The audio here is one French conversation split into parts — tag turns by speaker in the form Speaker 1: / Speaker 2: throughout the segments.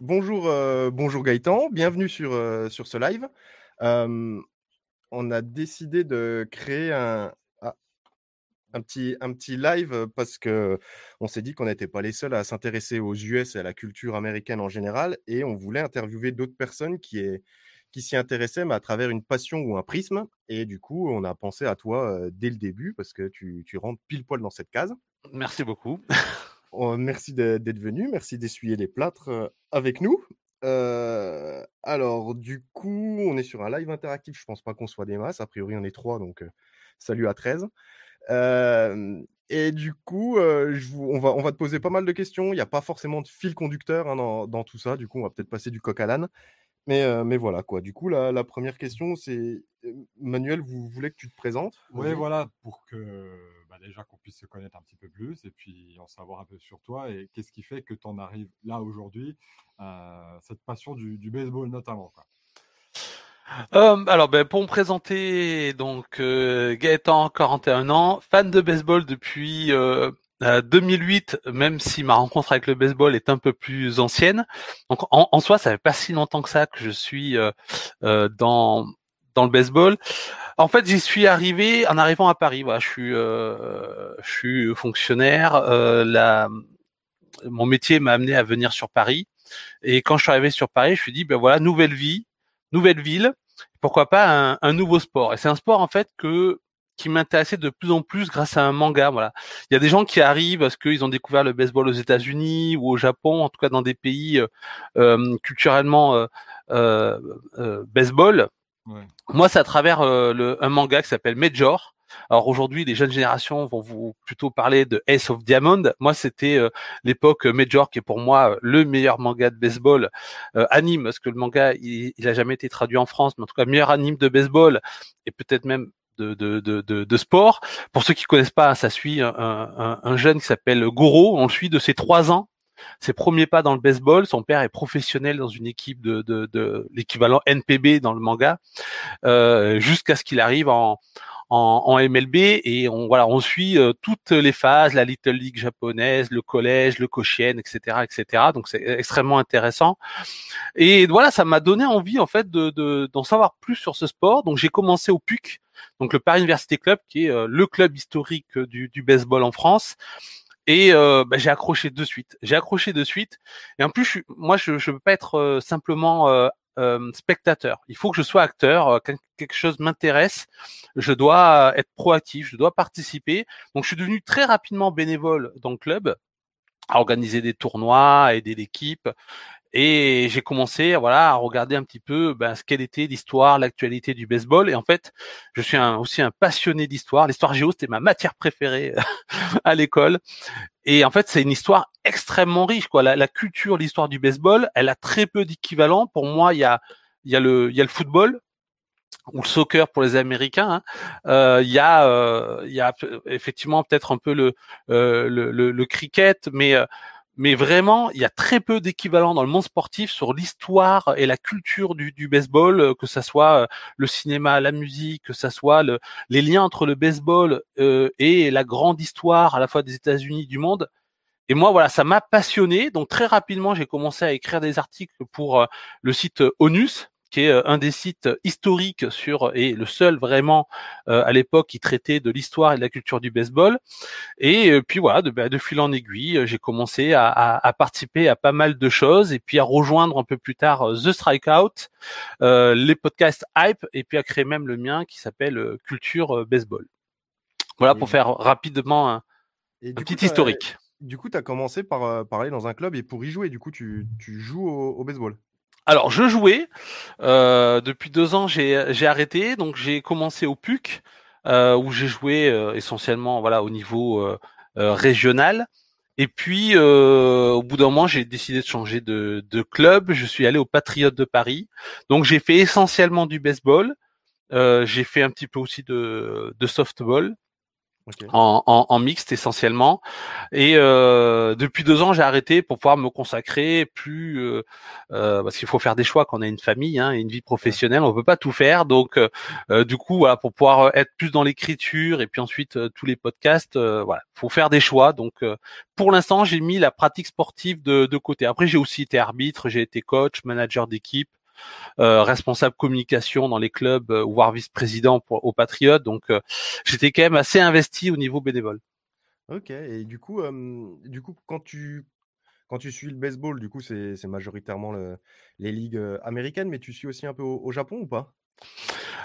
Speaker 1: bonjour, euh, bonjour Gaëtan, bienvenue sur, euh, sur ce live. Euh, on a décidé de créer un, ah, un, petit, un petit live parce que on s'est dit qu'on n'était pas les seuls à s'intéresser aux US et à la culture américaine en général et on voulait interviewer d'autres personnes qui, qui s'y intéressaient mais à travers une passion ou un prisme. Et du coup, on a pensé à toi dès le début parce que tu, tu rentres pile poil dans cette case.
Speaker 2: Merci beaucoup.
Speaker 1: Oh, merci d'être venu, merci d'essuyer les plâtres euh, avec nous. Euh, alors, du coup, on est sur un live interactif. Je pense pas qu'on soit des masses. A priori, on est trois, donc euh, salut à 13. et du coup, on, va, te poser pas mal de questions. Il n'y a pas forcément de fil conducteur hein, dans, dans, tout ça. Du coup, on va peut-être passer du coq à l'âne. Mais, mais voilà quoi. Du coup, la, la première question, c'est Manuel, vous voulez que tu te présentes
Speaker 3: Oui, voilà, pour que bah, déjà qu'on puisse se connaître un petit peu plus et puis en savoir un peu sur toi et qu'est-ce qui fait que tu en arrives là aujourd'hui, cette passion du, du, baseball notamment. Quoi?
Speaker 2: alors, ben, pour me présenter, donc Gaëtan, 41 ans, fan de baseball depuis 2008, euh, même si ma rencontre avec le baseball est un peu plus ancienne. Donc en, soi, ça fait pas si longtemps que ça que je suis euh, euh, dans dans le baseball. En fait, j'y suis arrivé en arrivant à Paris. Voilà, je suis je suis fonctionnaire. la mon métier m'a amené à venir sur Paris. Et quand je suis arrivé sur Paris, je me suis dit ben voilà, nouvelle vie, nouvelle ville. Pourquoi pas un, un nouveau sport Et c'est un sport en fait que qui m'intéressait de plus en plus grâce à un manga. Voilà, il y a des gens qui arrivent parce qu'ils ont découvert le baseball aux États-Unis ou au Japon, en tout cas dans des pays euh, euh culturellement euh, euh, euh, baseball. Ouais. Moi, c'est à travers le, un manga qui s'appelle Major. Alors aujourd'hui, les jeunes générations vont vous plutôt parler de Ace of Diamond. Moi, c'était l'époque Major qui est pour moi le meilleur manga de baseball anime, parce que le manga il, il a jamais été traduit en France, mais en tout cas meilleur anime de baseball et peut-être même de, de, de, de, sport. Pour ceux qui connaissent pas, ça suit un, un, un jeune qui s'appelle Goro. On le suit de ses trois ans ses premiers pas dans le baseball. Son père est professionnel dans une équipe de, de, de l'équivalent NPB dans le manga, euh, jusqu'à ce qu'il arrive en, en, en, MLB et on voilà, on suit euh, toutes les phases, la Little League japonaise, le collège, le Koshien, etc., etc. Donc c'est extrêmement intéressant. Et voilà, ça m'a donné envie en fait de d'en savoir plus sur ce sport. Donc j'ai commencé au PUC, donc le Paris Université Club, qui est euh, le club historique du, du baseball en France. Et euh, bah, j'ai accroché de suite. J'ai accroché de suite. Et en plus, je, moi, je ne peux pas être euh, simplement euh, euh, spectateur. Il faut que je sois acteur. Euh, quelque chose m'intéresse. Je dois être proactif. Je dois participer. Donc, je suis devenu très rapidement bénévole dans le club à organiser des tournois, à aider l'équipe. Et j'ai commencé voilà, à regarder un petit peu ben, ce qu'elle était l'histoire, l'actualité du baseball. Et en fait, je suis un, aussi un passionné d'histoire. L'histoire géo, c'était ma matière préférée à l'école. Et en fait, c'est une histoire extrêmement riche. Quoi. La, la culture, l'histoire du baseball, elle a très peu d'équivalent. Pour moi, il y a, il y, a le, il y a le football, ou le soccer pour les Américains, hein. euh, il y a, euh, il y a effectivement peut-être un peu le, euh, le, le, le, cricket, mais mais vraiment, il y a très peu d'équivalents dans le monde sportif sur l'histoire et la culture du, baseball, euh, que ça soit euh, le cinéma, la musique, que ça soit le, les liens entre le baseball euh, et la grande histoire à la fois des États-Unis, du monde. Et moi, voilà, ça m'a passionné. Donc très rapidement, j'ai commencé à écrire des articles pour le site ONUS, qui est euh, un des sites historiques sur et le seul vraiment euh, à l'époque qui traitait de l'histoire et de la culture du baseball. Et euh, puis voilà, de, bah, de fil en aiguille, j'ai commencé à, à, à, participer à pas mal de choses et puis à rejoindre un peu plus tard The Strikeout, euh, les podcasts Hype et puis à créer même le mien qui s'appelle Culture Baseball. Voilà pour faire rapidement un, et un petit historique.
Speaker 1: Du coup, tu as commencé par, par aller dans un club et pour y jouer, du coup, tu, tu joues au, au baseball
Speaker 2: alors, je jouais. Euh, depuis deux ans, j'ai arrêté. Donc, j'ai commencé au PUC, euh, où j'ai joué euh, essentiellement voilà, au niveau régional. Et puis, au bout d'un moment, j'ai décidé de changer de, de, club. Je suis allé au Patriote de Paris. Donc, j'ai fait essentiellement du baseball. j'ai fait un petit peu aussi de, de softball. En, en, en, mixte essentiellement. Et euh, depuis deux ans, j'ai arrêté pour pouvoir me consacrer plus euh, euh, parce qu'il faut faire des choix quand on a une famille hein, et une vie professionnelle, on peut pas tout faire. Donc euh, du coup, voilà, pour pouvoir être plus dans l'écriture et puis ensuite tous les podcasts, voilà, faut faire des choix. Donc pour l'instant, j'ai mis la pratique sportive de, de côté. Après, j'ai aussi été arbitre, j'ai été coach, manager d'équipe. Euh, responsable communication dans les clubs, euh, voire vice-président aux Patriotes. Donc, euh, j'étais quand même assez investi au niveau bénévole.
Speaker 1: Ok. Et du coup, du coup, quand tu quand tu suis le baseball, du coup, c'est majoritairement les ligues américaines, mais tu suis aussi un peu au, Japon ou pas?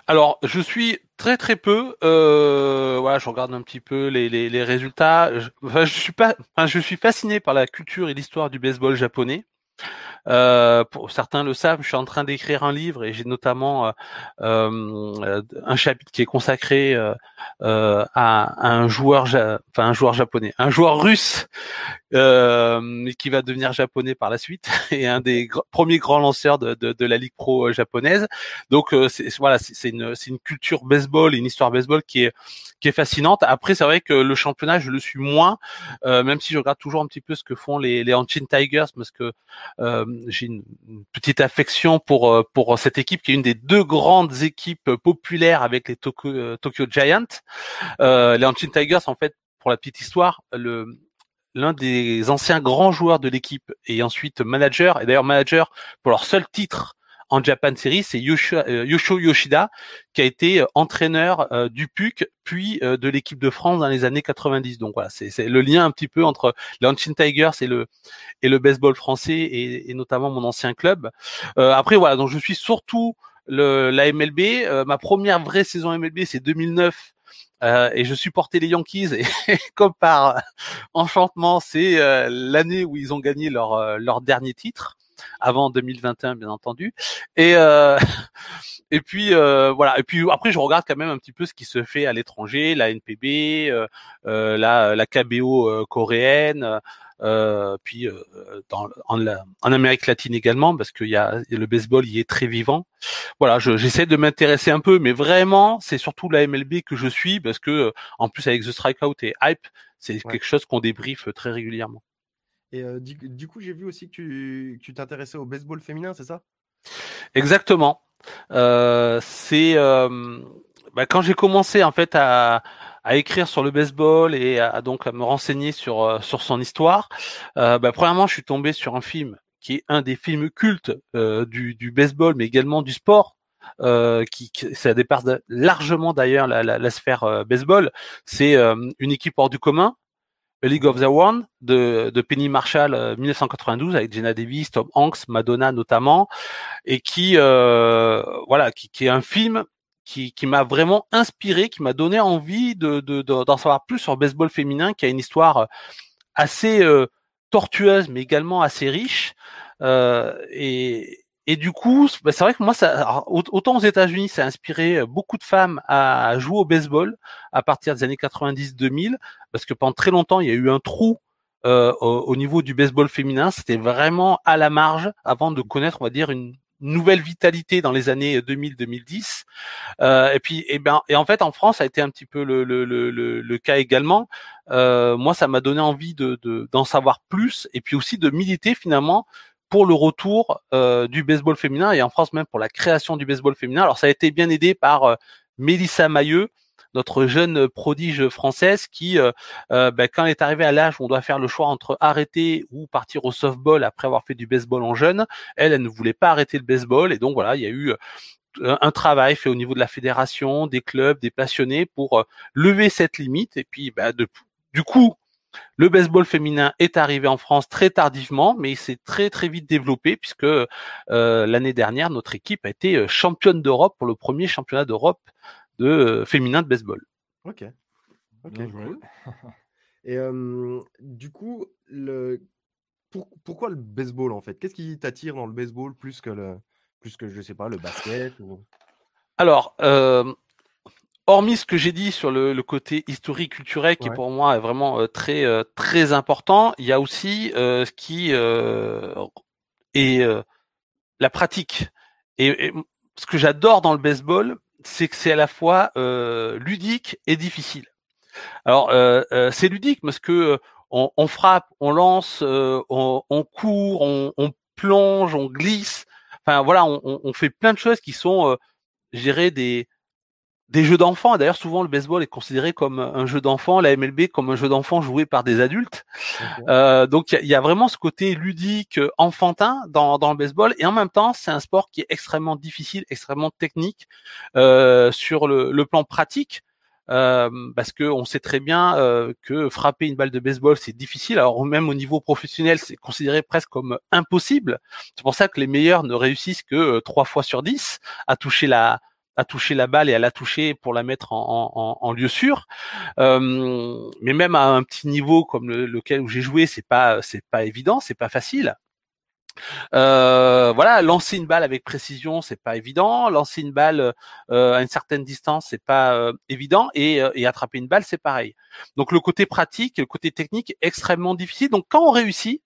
Speaker 2: Alors, je suis très très peu. Euh, voilà, je regarde un petit peu les, les, résultats. Je, je suis pas, je suis fasciné par la culture et l'histoire du baseball japonais. Euh, pour certains le savent, je suis en train d'écrire un livre et j'ai notamment euh, euh un chapitre qui est consacré euh, euh à, un joueur, enfin un joueur japonais, un joueur russe qui va devenir japonais par la suite et un des premiers grands lanceurs de, de, de, la ligue pro japonaise. Donc voilà, c'est une, une culture baseball, une histoire baseball qui est qui est fascinante. Après, c'est vrai que le championnat, je le suis moins, euh, même si je regarde toujours un petit peu ce que font les, les Hanchin Tigers, parce que euh, j'ai une, petite affection pour euh, pour cette équipe qui est une des deux grandes équipes populaires avec les Tokyo, Tokyo Giants. les Hanchin Tigers, en fait, pour la petite histoire, le l'un des anciens grands joueurs de l'équipe et ensuite manager, et d'ailleurs manager pour leur seul titre en Japan Series, c'est euh, Yosho, Yoshida qui a été euh, entraîneur euh, du PUC puis de l'équipe de France dans les années 90. Donc voilà, c'est le lien un petit peu entre Hanshin Tigers et le et le baseball français et, notamment mon ancien club. après voilà, donc je suis surtout le, la MLB. ma première vraie saison MLB, c'est 2009. et je supportais les Yankees et comme par enchantement, c'est l'année où ils ont gagné leur leur dernier titre avant 2021 bien entendu. Et euh, et puis euh, voilà. Et puis après je regarde quand même un petit peu ce qui se fait à l'étranger, la NPB, euh, euh, la la KBO coréenne. Euh, puis dans, en, en, Amérique latine également parce qu'il y a le baseball il est très vivant. Voilà, j'essaie de m'intéresser un peu, mais vraiment c'est surtout la MLB que je suis parce que en plus avec The Strikeout et Hype, c'est quelque chose qu'on débriefe très régulièrement.
Speaker 1: Et du, coup, j'ai vu aussi que tu t'intéressais au baseball féminin, c'est ça?
Speaker 2: Exactement. c'est bah, quand j'ai commencé en fait à, à, écrire sur le baseball et à, donc à me renseigner sur sur son histoire. Bah, premièrement, je suis tombé sur un film qui est un des films cultes du, du baseball, mais également du sport. Euh, qui, qui, ça dépasse largement d'ailleurs la, la, la, sphère baseball. C'est une équipe hors du commun a League of the One de, de Penny Marshall 1992 euh, avec Jenna Davis, Tom Hanks, Madonna notamment, et qui euh, voilà, qui, qui, est un film qui, qui m'a vraiment inspiré, qui m'a donné envie de, de, d'en savoir plus sur baseball féminin, qui a une histoire assez euh, tortueuse, mais également assez riche. Euh, et, et du coup, bah, c'est vrai que moi, ça, autant aux États-Unis, ça a inspiré euh, beaucoup de femmes à jouer au baseball à partir des années 90-2000, parce que pendant très longtemps, il y a eu un trou euh, au, niveau du baseball féminin. C'était vraiment à la marge avant de connaître, on va dire, une nouvelle vitalité dans les années 2000-2010. Euh, et puis, et eh ben, et en fait, en France, ça a été un petit peu le, le, le, le cas également. Euh, moi, ça m'a donné envie de d'en savoir plus, et puis aussi de militer finalement pour le retour euh, du baseball féminin et en France même pour la création du baseball féminin. Alors ça a été bien aidé par euh, Mélissa Mailleux, notre jeune prodige française qui, euh, ben, quand elle est arrivée à l'âge où on doit faire le choix entre arrêter ou partir au softball après avoir fait du baseball en jeune, elle, elle ne voulait pas arrêter le baseball et donc voilà, il y a eu un travail fait au niveau de la fédération, des clubs, des passionnés pour lever cette limite et puis ben, de, du coup le baseball féminin est arrivé en France très tardivement, mais il s'est très très vite développé puisque euh, l'année dernière notre équipe a été euh, championne d'Europe pour le premier championnat d'Europe de euh, féminin de baseball.
Speaker 1: Ok. Ok. Et du coup, le... pourquoi le baseball en fait? Qu'est-ce qui t'attire dans le baseball plus que le plus que je sais pas le basket
Speaker 2: Alors, hormis ce que j'ai dit sur le, côté historique culturel qui pour moi est vraiment euh, très euh, très important, il y a aussi euh, ce qui est la pratique. Et, ce que j'adore dans le baseball, c'est que c'est à la fois ludique et difficile. Alors euh, euh, c'est ludique parce que on, on frappe, on lance, on, on, court, on, on, plonge, on glisse. Enfin voilà, on, on fait plein de choses qui sont, euh, des des jeux d'enfants. D'ailleurs, souvent le baseball est considéré comme un jeu d'enfant, la MLB comme un jeu d'enfant joué par des adultes. Euh, donc il y, a vraiment ce côté ludique, euh, enfantin dans, dans le baseball, et en même temps, c'est un sport qui est extrêmement difficile, extrêmement technique euh, sur le, le, plan pratique. Euh, parce que on sait très bien euh, que frapper une balle de baseball c'est difficile. Alors même au niveau professionnel, c'est considéré presque comme impossible. C'est pour ça que les meilleurs ne réussissent que euh, trois fois sur dix à toucher la à toucher la balle et à la toucher pour la mettre en, en, en lieu sûr. Euh, mais même à un petit niveau comme le, lequel où j'ai joué, c'est pas c'est pas évident, c'est pas facile. Euh, voilà, lancer une balle avec précision, c'est pas évident. Lancer une balle euh, à une certaine distance, c'est pas euh, évident. Et, euh, et, attraper une balle, c'est pareil. Donc le côté pratique, le côté technique, extrêmement difficile. Donc quand on réussit,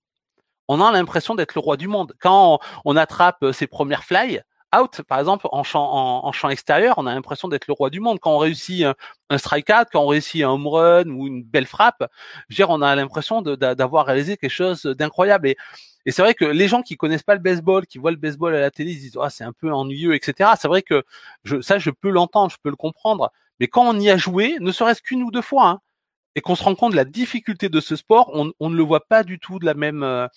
Speaker 2: on a l'impression d'être le roi du monde. Quand on, on attrape ses premières fly, out, par exemple, en champ, en, champ extérieur, on a l'impression d'être le roi du monde. Quand on réussit un, strikeout, quand on réussit un home run ou une belle frappe, je veux on a l'impression d'avoir réalisé quelque chose d'incroyable. Et, et c'est vrai que les gens qui connaissent pas le baseball, qui voient le baseball à la télé, ils disent ah c'est un peu ennuyeux, etc. C'est vrai que ça je peux l'entendre, je peux le comprendre. Mais quand on y a joué, ne serait-ce qu'une ou deux fois, hein, et qu'on se rend compte de la difficulté de ce sport, on, ne le voit pas du tout de la même euh,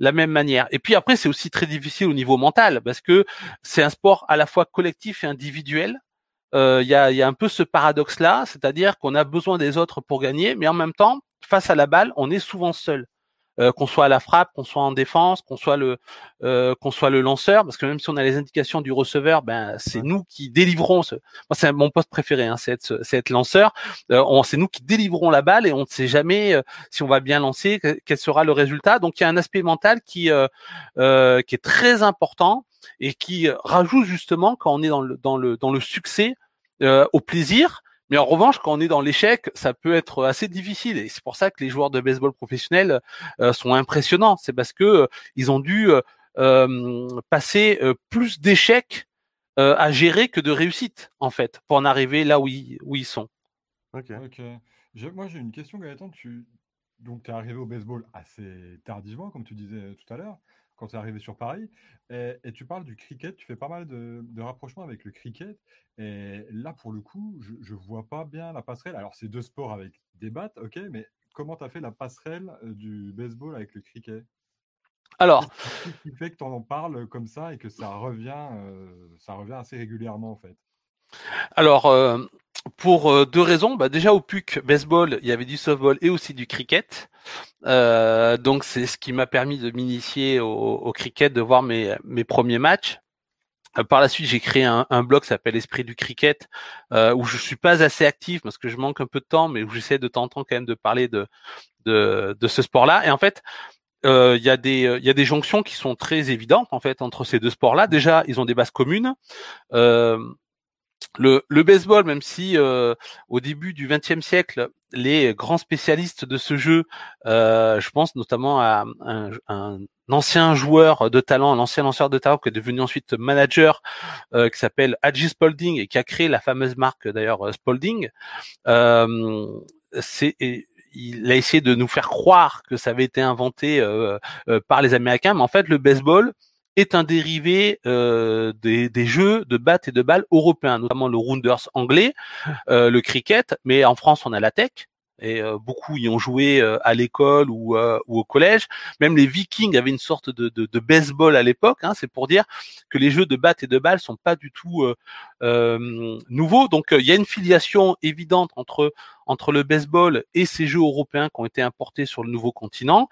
Speaker 2: la même manière. Et puis après, c'est aussi très difficile au niveau mental parce que c'est un sport à la fois collectif et individuel. Euh, il y, a, y, a, un peu ce paradoxe-là, c'est-à-dire qu'on a besoin des autres pour gagner, mais en même temps, face à la balle, on est souvent seul. Euh, qu'on soit à la frappe, qu'on soit en défense, qu'on soit le euh, qu'on soit le lanceur, parce que même si on a les indications du receveur, ben c'est nous qui délivrons. Ce... Moi, c'est mon poste préféré, hein, c'est être, être, lanceur. Euh, c'est nous qui délivrons la balle et on ne sait jamais si on va bien lancer, quel sera le résultat. Donc il y a un aspect mental qui qui est très important et qui rajoute justement quand on est dans le dans le dans le succès au plaisir mais en revanche, quand on est dans l'échec, ça peut être assez difficile. Et c'est pour ça que les joueurs de baseball professionnels euh, sont impressionnants. C'est parce que euh, ils ont dû euh, passer plus d'échecs à gérer que de réussite, en fait, pour en arriver là où ils, où ils sont.
Speaker 3: Ok. ok. Moi, j'ai une question, Gaëtan. Tu... Donc, tu es arrivé au baseball assez tardivement, comme tu disais tout à l'heure quand tu es arrivé sur Paris. Et, tu parles du cricket, tu fais pas mal de, de rapprochements avec le cricket. Et là, pour le coup, je ne vois pas bien la passerelle. Alors, c'est deux sports avec des battes, ok, mais comment tu as fait la passerelle euh, du baseball avec le cricket?
Speaker 2: Alors,
Speaker 3: qu'est-ce qui fait que tu en parles comme ça et que ça revient, euh, ça revient assez régulièrement en fait?
Speaker 2: Alors, euh, pour euh, deux raisons. Bah, déjà au PUC baseball, il y avait du softball et aussi du cricket. Euh, donc c'est ce qui m'a permis de m'initier au, au, cricket, de voir mes, mes premiers matchs. Euh, par la suite, j'ai créé un, un, blog qui s'appelle Esprit du cricket, euh, où je suis pas assez actif parce que je manque un peu de temps, mais où j'essaie de temps en temps quand même de parler de de, de ce sport-là. Et en fait, il y a des il y a des jonctions qui sont très évidentes en fait entre ces deux sports-là. Déjà, ils ont des bases communes. Euh, le, le, baseball, même si euh, au début du XXe siècle, les grands spécialistes de ce jeu, euh, je pense notamment à un, un, ancien joueur de talent, un ancien lanceur de talent qui est devenu ensuite manager, euh, qui s'appelle Hadji Spalding et qui a créé la fameuse marque d'ailleurs Spalding. Euh, c'est il a essayé de nous faire croire que ça avait été inventé euh, par les Américains, mais en fait le baseball est un dérivé euh, des, des, jeux de batte et de balles européens, notamment le rounders anglais, euh, le cricket, mais en France on a la tech. Et euh, beaucoup y ont joué euh, à l'école ou, euh, ou, au collège. Même les Vikings avaient une sorte de, de, de baseball à l'époque. Hein, c'est pour dire que les jeux de batte et de balles sont pas du tout nouveaux. Donc il y a une filiation évidente entre entre le baseball et ces jeux européens qui ont été importés sur le nouveau continent.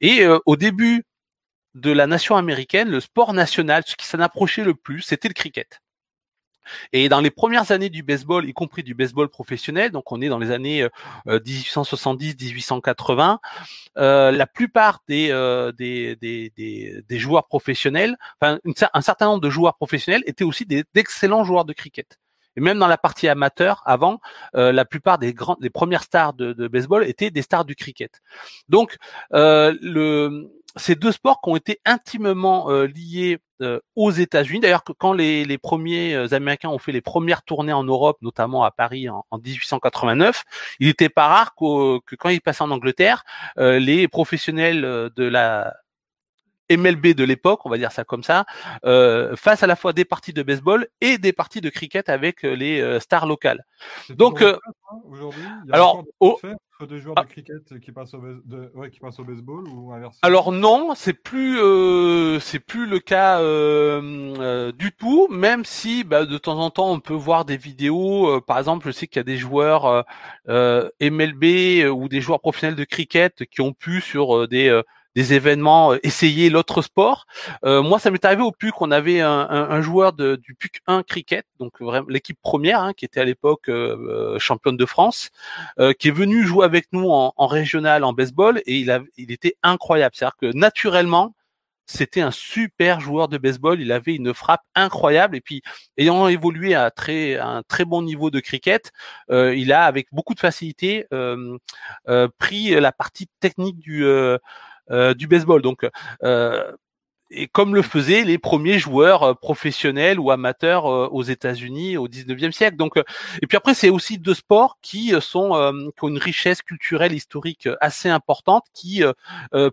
Speaker 2: Et au début de la nation américaine, le sport national, ce qui s'en approchait le plus, c'était le cricket. Et dans les premières années du baseball, y compris du baseball professionnel, donc on est dans les années 1870-1880, euh, euh, la plupart des, euh, des, des, des, joueurs professionnels, enfin un certain nombre de joueurs professionnels étaient aussi d'excellents joueurs de cricket. Et même dans la partie amateur, avant, la plupart des grandes, les premières stars de, de, baseball étaient des stars du cricket. Donc, le c'est deux sports qui ont été intimement liés aux États-Unis. D'ailleurs, quand les, les, premiers Américains ont fait les premières tournées en Europe, notamment à Paris en, 1889, il n'était pas rare que quand ils passaient en Angleterre, les professionnels de la MLB de l'époque, on va dire ça comme ça, euh, face à la fois des parties de baseball et des parties de cricket avec euh, les euh, stars locales. Donc, euh,
Speaker 3: hein, alors, au... des joueurs de cricket qui passent au, de... ouais, qui passent au baseball ou inversement?
Speaker 2: Alors non, c'est plus euh, c'est plus le cas euh, du tout, même si bah, de temps en temps on peut voir des vidéos. par exemple, je sais qu'il y a des joueurs MLB ou des joueurs professionnels de cricket qui ont pu sur des des événements, euh, essayer l'autre sport. Euh, moi, ça m'est arrivé au PUC, on avait un, joueur du PUC 1 cricket, donc vraiment l'équipe première, hein, qui était à l'époque euh, championne de France, qui est venu jouer avec nous en, régional en baseball et il, était incroyable. C'est-à-dire que naturellement, c'était un super joueur de baseball. Il avait une frappe incroyable et puis ayant évolué à, très, un très bon niveau de cricket, il a avec beaucoup de facilité pris la partie technique du du baseball. Donc euh, et comme le faisaient les premiers joueurs euh, professionnels ou amateurs aux États-Unis au 19e siècle. Donc, et puis après, c'est aussi deux sports qui ont une richesse culturelle historique assez importante, qui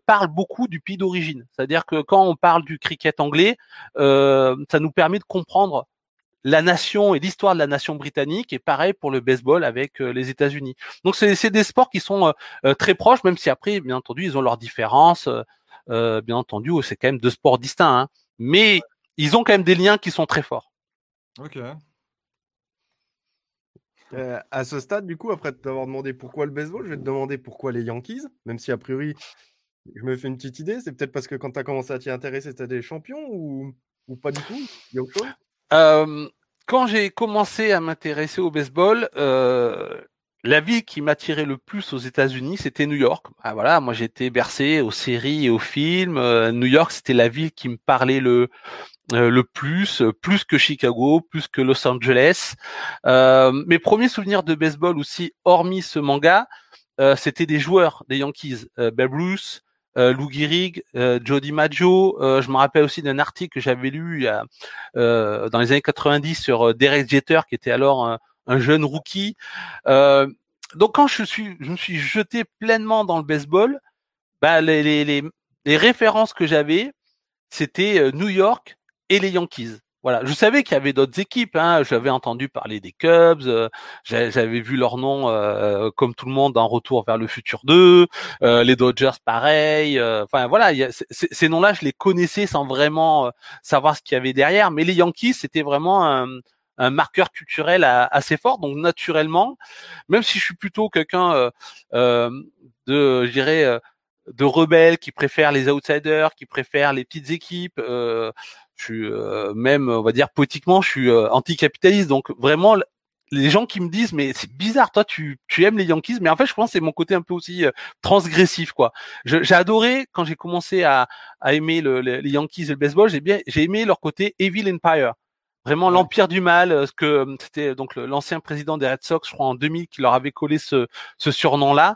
Speaker 2: parlent beaucoup du pays d'origine. C'est-à-dire que quand on parle du cricket anglais, ça nous permet de comprendre la nation et l'histoire de la nation britannique et pareil pour le baseball avec euh, les États-Unis. Donc c'est des sports qui sont euh, euh, très proches, même si après, bien entendu, ils ont leurs différences. bien entendu, c'est quand même deux sports distincts, hein. mais ils ont quand même des liens qui sont très forts.
Speaker 3: Ok.
Speaker 1: à ce stade, du coup, après t'avoir demandé pourquoi le baseball, je vais te demander pourquoi les Yankees, même si a priori, je me fais une petite idée. C'est peut-être parce que quand tu as commencé à t'y intéresser, tu des champions ou, ou pas du tout? Il y a autre chose?
Speaker 2: Euh, quand j'ai commencé à m'intéresser au baseball, euh, la ville qui m'attirait le plus aux États-Unis, c'était New York. Ah, voilà, moi j'étais bercé aux séries et aux films. Euh, New York, c'était la ville qui me parlait le le plus, plus que Chicago, plus que Los Angeles. mes premiers souvenirs de baseball aussi, hormis ce manga, c'était des joueurs des Yankees, Babe Ruth, euh, Lou Gehrig, euh, Jody Maggio. Euh, je me rappelle aussi d'un article que j'avais lu euh, dans les années 90 sur Derek Jeter, qui était alors un, jeune rookie. donc quand je suis, me suis jeté pleinement dans le baseball, bah, les références que j'avais, c'était New York et les Yankees. Voilà, je savais qu'il y avait d'autres équipes. Hein. J'avais entendu parler des Cubs, euh, j'avais vu leur nom euh, comme tout le monde en Retour vers le futur 2, euh, les Dodgers pareil. enfin voilà, ces noms-là, je les connaissais sans vraiment savoir ce qu'il y avait derrière. Mais les Yankees, c'était vraiment un, un, marqueur culturel assez fort. Donc naturellement, même si je suis plutôt quelqu'un de, je dirais, de rebelle qui préfère les outsiders, qui préfère les petites équipes. Euh, euh, même, on va dire poétiquement, je suis euh, anticapitaliste. Donc vraiment, les gens qui me disent mais c'est bizarre, toi tu, tu aimes les Yankees, mais en fait je pense que c'est mon côté un peu aussi euh, transgressif quoi. J'ai adoré quand j'ai commencé à, à aimer le, les Yankees et le baseball, j'ai bien j'ai aimé leur côté Evil Empire vraiment l'empire du mal, euh, ce que euh, c'était donc l'ancien président des Red Sox, je crois en 2000, qui leur avait collé ce, ce surnom-là,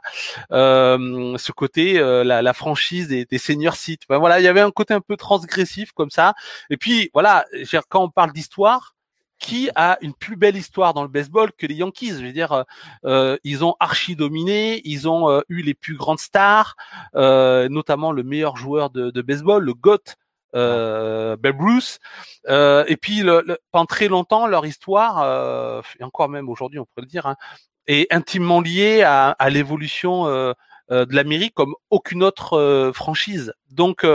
Speaker 2: euh, ce côté euh, la, la, franchise des, des senior sites. Ben voilà, il y avait un côté un peu transgressif comme ça. Et puis voilà, quand on parle d'histoire, qui a une plus belle histoire dans le baseball que les Yankees? Je veux dire, euh, ils ont archi dominé, ils ont eu les plus grandes stars, euh, notamment le meilleur joueur de, de baseball, le GOAT euh, Babe Ruth. Euh, et puis le, pendant très longtemps, leur histoire, euh, et encore même aujourd'hui, on pourrait le dire, hein, est intimement liée à, à l'évolution euh, euh, de l'Amérique comme aucune autre euh, franchise. Donc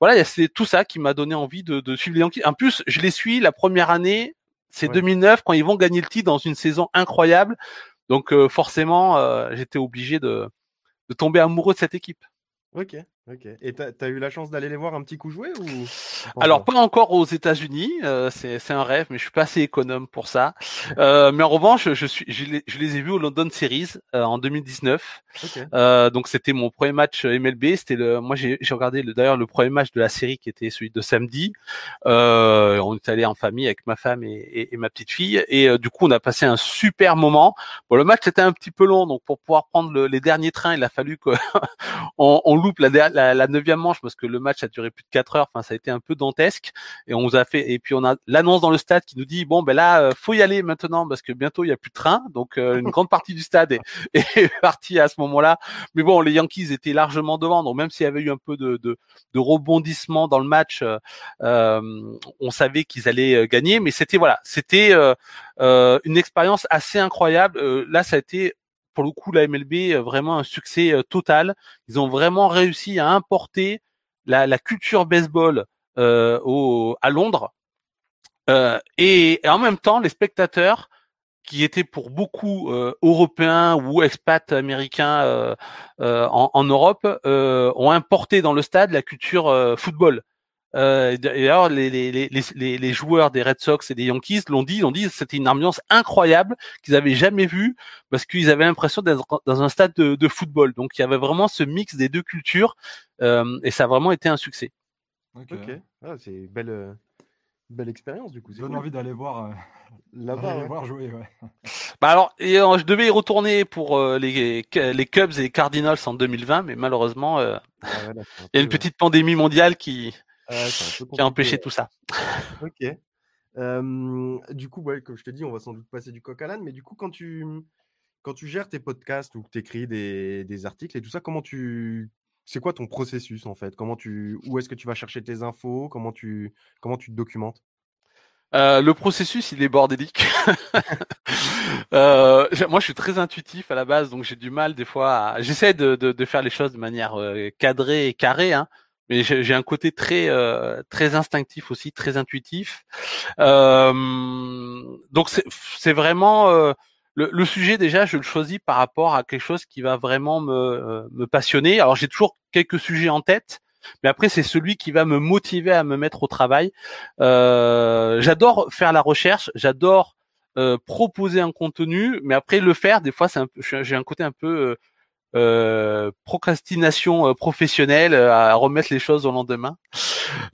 Speaker 2: voilà, c'est tout ça qui m'a donné envie de, de, suivre les Yankees. En plus, je les suis la première année, c'est 2009 quand ils vont gagner le titre dans une saison incroyable. Donc forcément, j'étais obligé de, de tomber amoureux de cette équipe.
Speaker 1: Ok, ok. Et tu as, eu la chance d'aller les voir un petit coup jouer ou
Speaker 2: Alors pas encore aux États-Unis, euh, c'est un rêve, mais je suis pas assez économe pour ça. Euh, mais en revanche, je suis, je les, je les ai vus au London Series euh, en 2019. Euh, donc c'était mon premier match MLB. C'était le, moi j'ai regardé d'ailleurs le premier match de la série qui était celui de samedi. Euh, on est allé en famille avec ma femme et, et, et ma petite fille, et euh, du coup on a passé un super moment. Bon, le match était un petit peu long, donc pour pouvoir prendre le, les derniers trains, il a fallu qu'on on loupe la, la, la neuvième manche parce que le match a duré plus de quatre heures. Enfin, ça a été un peu dantesque. Et on nous a fait. Et puis on a l'annonce dans le stade qui nous dit bon ben là, euh, faut y aller maintenant parce que bientôt il y a plus de train. Donc euh, une grande partie du stade est, partie à ce moment-là. Mais bon, les Yankees étaient largement devant. Donc même s'il y avait eu un peu de, de, de rebondissement dans le match, euh, on savait qu'ils allaient gagner. Mais c'était voilà, c'était une expérience assez incroyable. là, ça a été pour le coup la MLB vraiment un succès total. Ils ont vraiment réussi à importer la, la culture baseball euh, au, à Londres. Euh, et, en même temps, les spectateurs qui étaient pour beaucoup euh, européens ou expats américains en, en, Europe ont importé dans le stade la culture football. Euh, D'ailleurs, les, les, les, les, joueurs des Red Sox et des Yankees l'ont dit, l'ont dit, c'était une ambiance incroyable qu'ils avaient jamais vue parce qu'ils avaient l'impression d'être dans un stade de, de, football. Donc, il y avait vraiment ce mix des deux cultures euh, et ça a vraiment été un succès.
Speaker 1: Ok, ah, c'est une belle, euh, belle expérience du coup.
Speaker 3: Donne envie d'aller voir euh, là-bas, voir jouer. Ouais.
Speaker 2: Bah alors, et, euh, je devais y retourner pour euh, les, les Cubs et les Cardinals en 2020, mais malheureusement, ah, il y a une petite pandémie mondiale qui qui a empêché tout ça.
Speaker 1: Ok. du coup, ouais, comme je te dis, on va sans doute passer du coq à l'âne, mais du coup, quand tu, quand tu gères tes podcasts ou que tu écris des, des, articles et tout ça, comment tu. C'est quoi ton processus en fait? Comment tu, Où est-ce que tu vas chercher tes infos? Comment tu, comment tu te documentes?
Speaker 2: Euh, le processus, il est bordélique. euh, moi, je suis très intuitif à la base, donc j'ai du mal des fois. À... J'essaie de, de, de, faire les choses de manière euh, cadrée et carrée, hein, mais j'ai un côté très euh, très instinctif aussi, très intuitif. Euh, donc c'est vraiment euh, le, le, sujet déjà, je le choisis par rapport à quelque chose qui va vraiment me, euh, me passionner. Alors j'ai toujours quelques sujets en tête, mais après c'est celui qui va me motiver à me mettre au travail. Euh, j'adore faire la recherche, j'adore proposer un contenu, mais après le faire, des fois c'est un j'ai un côté un peu euh, procrastination euh, professionnelle euh, à remettre les choses au lendemain.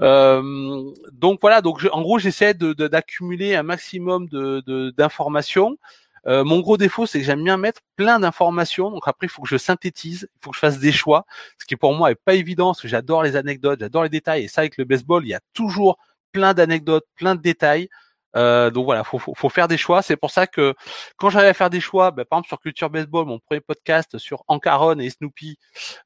Speaker 2: Euh, donc voilà, donc en gros j'essaie de, d'accumuler un maximum de, d'informations. Euh, mon gros défaut, c'est que j'aime bien mettre plein d'informations. Donc après, il faut que je synthétise, il faut que je fasse des choix, ce qui pour moi est pas évident, parce que j'adore les anecdotes, j'adore les détails. Et ça, avec le baseball, il y a toujours plein d'anecdotes, plein de détails. Euh, donc voilà, faut, faut, faut, faire des choix. C'est pour ça que quand j'arrive à faire des choix, bah, par exemple sur Culture Baseball, mon premier podcast sur Ancaron et Snoopy,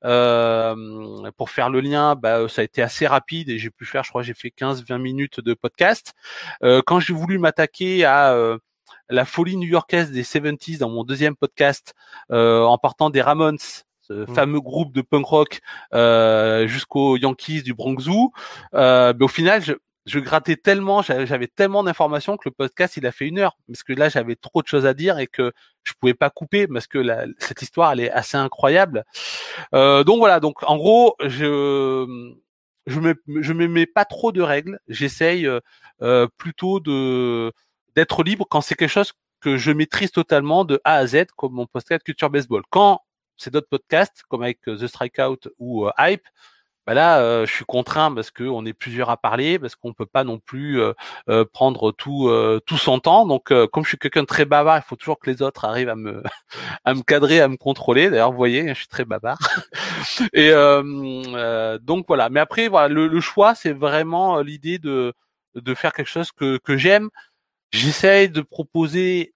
Speaker 2: euh, pour faire le lien, bah, ça a été assez rapide et j'ai pu faire, je crois, j'ai fait 15-20 minutes de podcast. Euh, quand j'ai voulu m'attaquer à euh, la folie new-yorkaise des 70s dans mon deuxième podcast, euh, en partant des Ramones, ce mmh. fameux groupe de punk rock euh, jusqu'aux Yankees du Bronx Zoo. Euh, mais au final, je, je grattais tellement, j'avais tellement d'informations que le podcast il a fait une heure parce que là j'avais trop de choses à dire et que je pouvais pas couper parce que la, cette histoire elle est assez incroyable. Euh, donc voilà, donc en gros je je me je me mets pas trop de règles, j'essaye euh, plutôt de d'être libre quand c'est quelque chose que je maîtrise totalement de A à Z comme mon podcast Culture Baseball. Quand c'est d'autres podcasts comme avec The Strikeout ou euh, Hype, bah là, euh, je suis contraint parce qu'on est plusieurs à parler, parce qu'on peut pas non plus euh, prendre tout tout son temps. Donc, comme je suis quelqu'un de très bavard, il faut toujours que les autres arrivent à me à me cadrer, à me contrôler. D'ailleurs, vous voyez, je suis très bavard. Et donc voilà. Mais après, voilà, le, le choix, c'est vraiment l'idée de de faire quelque chose que que j'aime. J'essaye de proposer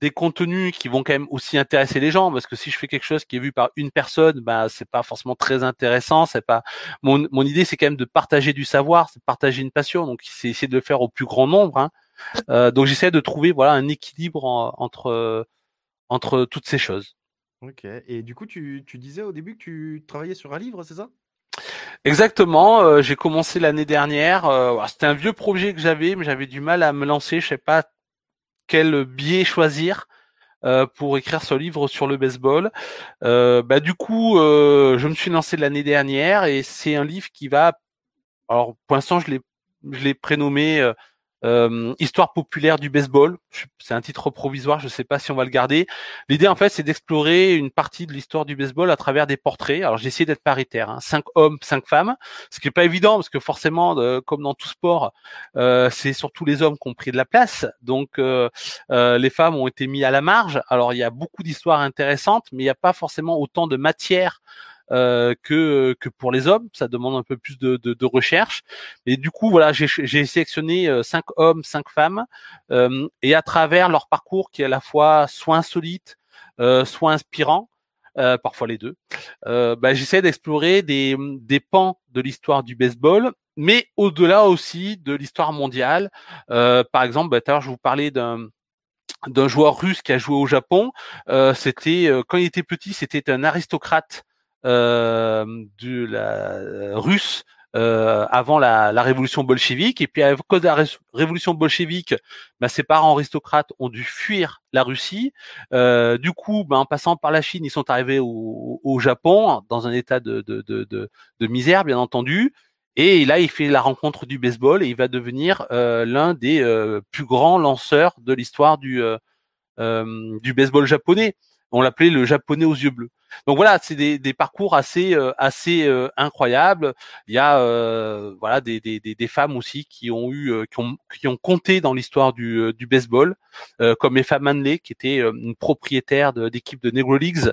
Speaker 2: des contenus qui vont quand même aussi intéresser les gens parce que si je fais quelque chose qui est vu par une personne bah c'est pas forcément très intéressant c'est pas mon, mon idée c'est quand même de partager du savoir c'est de partager une passion donc c'est essayer de le faire au plus grand nombre hein. euh, donc j'essaie de trouver voilà un équilibre entre entre toutes ces choses
Speaker 1: ok et du coup tu, tu disais au début que tu travaillais sur un livre c'est ça?
Speaker 2: Exactement, euh, j'ai commencé l'année dernière. Euh, c'était un vieux projet que j'avais, mais j'avais du mal à me lancer. Je sais pas quel biais choisir euh, pour écrire ce livre sur le baseball. Euh, bah, du coup, euh, je me suis lancé l'année dernière et c'est un livre qui va. Alors, pour l'instant, je l'ai, je l'ai prénommé euh, histoire populaire du baseball. C'est un titre provisoire, je ne sais pas si on va le garder. L'idée en fait, c'est d'explorer une partie de l'histoire du baseball à travers des portraits. Alors j'ai essayé d'être paritaire, hein. cinq hommes, cinq femmes, ce qui est pas évident parce que forcément, comme dans tout sport, euh, c'est surtout les hommes qui ont pris de la place. Donc euh, euh, les femmes ont été mis à la marge. Alors il y a beaucoup d'histoires intéressantes, mais il n'y a pas forcément autant de matière euh, que que pour les hommes. Ça demande un peu plus de, de, de recherche. Et du coup, voilà, j'ai sélectionné euh, cinq hommes, cinq femmes, euh, et à travers leur parcours qui est à la fois soit insolite, euh, soit inspirant, euh, parfois les deux. Euh, bah, J'essaie d'explorer des, des pans de l'histoire du baseball, mais au-delà aussi de l'histoire mondiale. Euh, par exemple, bah, tout je vous parlais d'un d'un joueur russe qui a joué au Japon. Euh, c'était euh, quand il était petit, c'était un aristocrate euh, de la russe euh, avant la, la, révolution bolchevique. Et puis à cause de la ré révolution bolchevique, bah, ses parents aristocrates ont dû fuir la Russie. Euh, du coup, bah, en passant par la Chine, ils sont arrivés au, au Japon dans un état de, de, de, de, misère, bien entendu. Et là, il fait la rencontre du baseball et il va devenir euh, l'un des euh, plus grands lanceurs de l'histoire du, euh, euh du baseball japonais. On l'appelait le japonais aux yeux bleus. Donc voilà, c'est des, parcours assez euh, assez euh, incroyables. Il y a euh, voilà des, des, femmes aussi qui ont eu qui ont qui ont compté dans l'histoire du, du baseball, comme Effa Manley qui était une propriétaire d'équipe de, Negro Leagues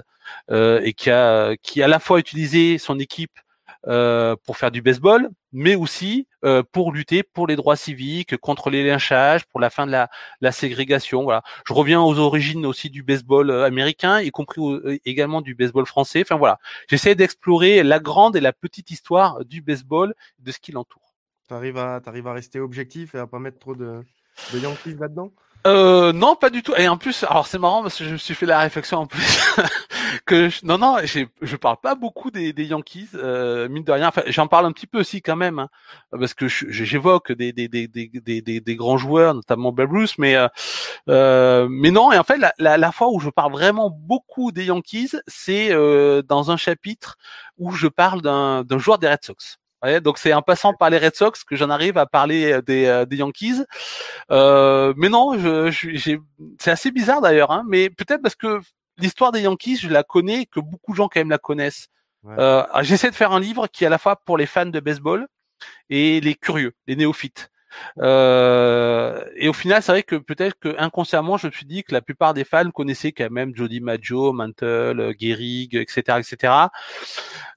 Speaker 2: et qui a qui à la fois utilisé son équipe euh, pour faire du baseball, mais aussi euh, pour lutter pour les droits civiques, contre les lynchages, pour la fin de la, la ségrégation. Voilà. Je reviens aux origines aussi du baseball euh, américain, y compris également du baseball français. Enfin voilà, j'essaie d'explorer la grande et la petite histoire du baseball, de ce qui l'entoure.
Speaker 1: T'arrives à, arrives à rester objectif et à pas mettre trop de, de Yankees là-dedans?
Speaker 2: Euh, non, pas du tout. Et en plus, alors c'est marrant parce que je me suis fait la réflexion en plus que non, non, je parle pas beaucoup des, des Yankees, euh, mine de rien. Enfin, j'en parle un petit peu aussi quand même, hein, parce que j'évoque des des, des, des, des, grands joueurs, notamment Babe Ruth, mais euh, euh, mais non. Et en fait, la, la, la, fois où je parle vraiment beaucoup des Yankees, c'est euh, dans un chapitre où je parle d'un joueur des Red Sox donc c'est en passant par les Red Sox que j'en arrive à parler euh, des, euh, des Yankees. Euh, mais non, je c'est assez bizarre d'ailleurs, hein, mais peut-être parce que l'histoire des Yankees, je la connais, que beaucoup de gens quand même la connaissent. Euh, J'essaie de faire un livre qui est à la fois pour les fans de baseball et les curieux, les néophytes. Euh, et au final, c'est vrai que peut-être que inconsciemment, je me suis dit que la plupart des fans connaissaient quand même Jody Maggio, Mantle, Gehrig, etc., etc.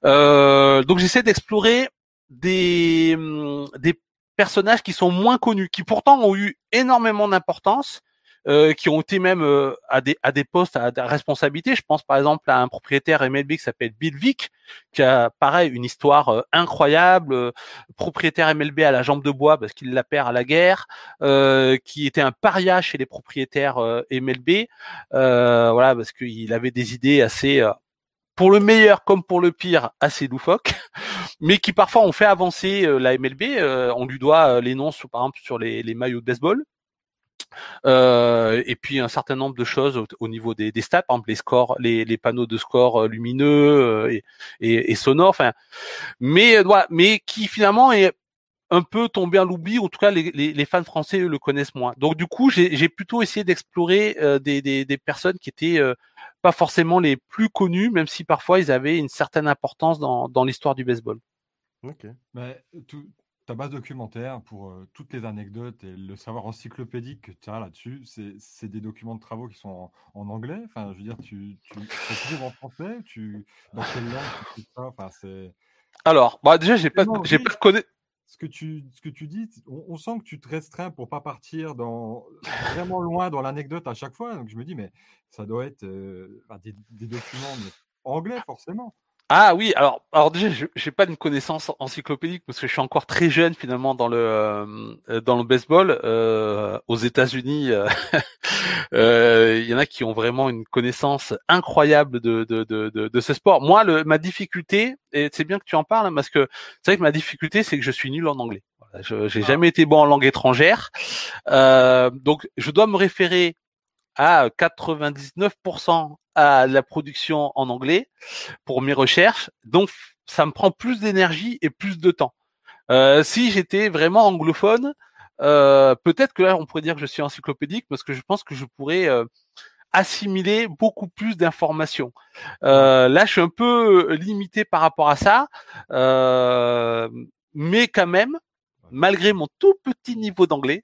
Speaker 2: Euh, donc j'essaie d'explorer des, hum, des personnages qui sont moins connus, qui pourtant ont eu énormément d'importance, euh, qui ont été même euh, à, des, à des postes à des responsabilités. Je pense par exemple à un propriétaire MLB qui s'appelle Bill Vick, qui a pareil une histoire euh, incroyable, propriétaire MLB à la jambe de bois parce qu'il la perd à la guerre, qui était un paria chez les propriétaires MLB, voilà parce qu'il avait des idées assez pour le meilleur comme pour le pire, assez loufoque, mais qui parfois ont fait avancer la MLB. On lui doit les noms, par exemple, sur les, les maillots de baseball. Euh, et puis un certain nombre de choses au, niveau des, des, stats, par exemple les scores, les, les panneaux de score lumineux et, et, et sonores. Enfin, mais voilà, mais qui finalement est un peu tombé à l'oubli, en tout cas les, les, les, fans français le connaissent moins. Donc du coup, j'ai plutôt essayé d'explorer euh, des, des, des, personnes qui étaient euh, pas forcément les plus connus, même si parfois ils avaient une certaine importance dans, dans l'histoire du baseball.
Speaker 3: Ok. Mais tout, ta base documentaire pour euh, toutes les anecdotes et le savoir encyclopédique que tu as là-dessus, c'est des documents de travaux qui sont en, anglais? Enfin, je veux dire, tu, tu, tu en français, tu dans quelle langue tu fais ça? Enfin, c'est.
Speaker 2: Alors, bah déjà, j'ai pas, j'ai pas
Speaker 3: ce que tu, ce que tu dis, on, sent que tu te restreins pour pas partir dans, vraiment loin dans l'anecdote à chaque fois. Donc je me dis, mais ça doit être euh, des, des, documents anglais forcément.
Speaker 2: Ah oui, alors, alors déjà, je n'ai pas une connaissance encyclopédique parce que je suis encore très jeune finalement dans le euh, dans le baseball. Euh, aux États-Unis, euh, euh, il y en a qui ont vraiment une connaissance incroyable de de, de, de, ce sport. Moi, le, ma difficulté, et c'est bien que tu en parles, hein, parce que c'est vrai que ma difficulté, c'est que je suis nul en anglais. Voilà, je j'ai ah. jamais été bon en langue étrangère, donc je dois me référer à 99% à la production en anglais pour mes recherches. Donc, ça me prend plus d'énergie et plus de temps. Euh, si j'étais vraiment anglophone, euh, peut-être que là, on pourrait dire que je suis encyclopédique parce que je pense que je pourrais euh, assimiler beaucoup plus d'informations. là, je suis un peu limité par rapport à ça, mais quand même, malgré mon tout petit niveau d'anglais,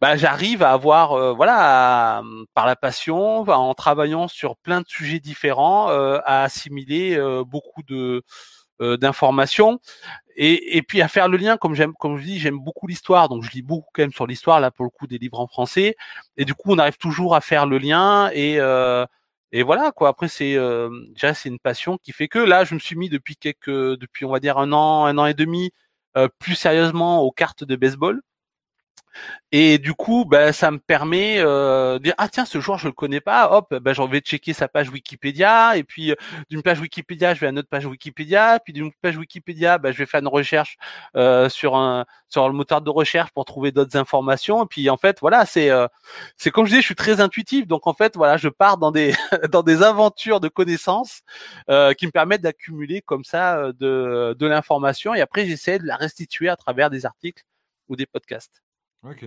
Speaker 2: bah, j'arrive à avoir, euh, voilà, par la passion, en travaillant sur plein de sujets différents, euh, à assimiler euh, beaucoup de d'informations et, et puis à faire le lien comme j'aime comme je dis j'aime beaucoup l'histoire donc je lis beaucoup quand même sur l'histoire là pour le coup des livres en français et du coup on arrive toujours à faire le lien et et voilà quoi. Après c'est euh, c'est une passion qui fait que là je me suis mis depuis quelques depuis on va dire un an un an et demi plus sérieusement aux cartes de baseball et du coup, ben, ça me permet euh, de dire ah tiens ce joueur je le connais pas, hop, ben j'en vais checker sa page Wikipédia. Et puis euh, d'une page Wikipédia je vais à une autre page Wikipédia, puis d'une page Wikipédia ben, je vais faire une recherche euh, sur un sur le moteur de recherche pour trouver d'autres informations. Et puis en fait voilà c'est euh, c'est comme je dis je suis très intuitif. Donc en fait voilà je pars dans des dans des aventures de connaissances euh, qui me permettent d'accumuler comme ça de de l'information. Et après j'essaie de la restituer à travers des articles ou des podcasts.
Speaker 3: Ok.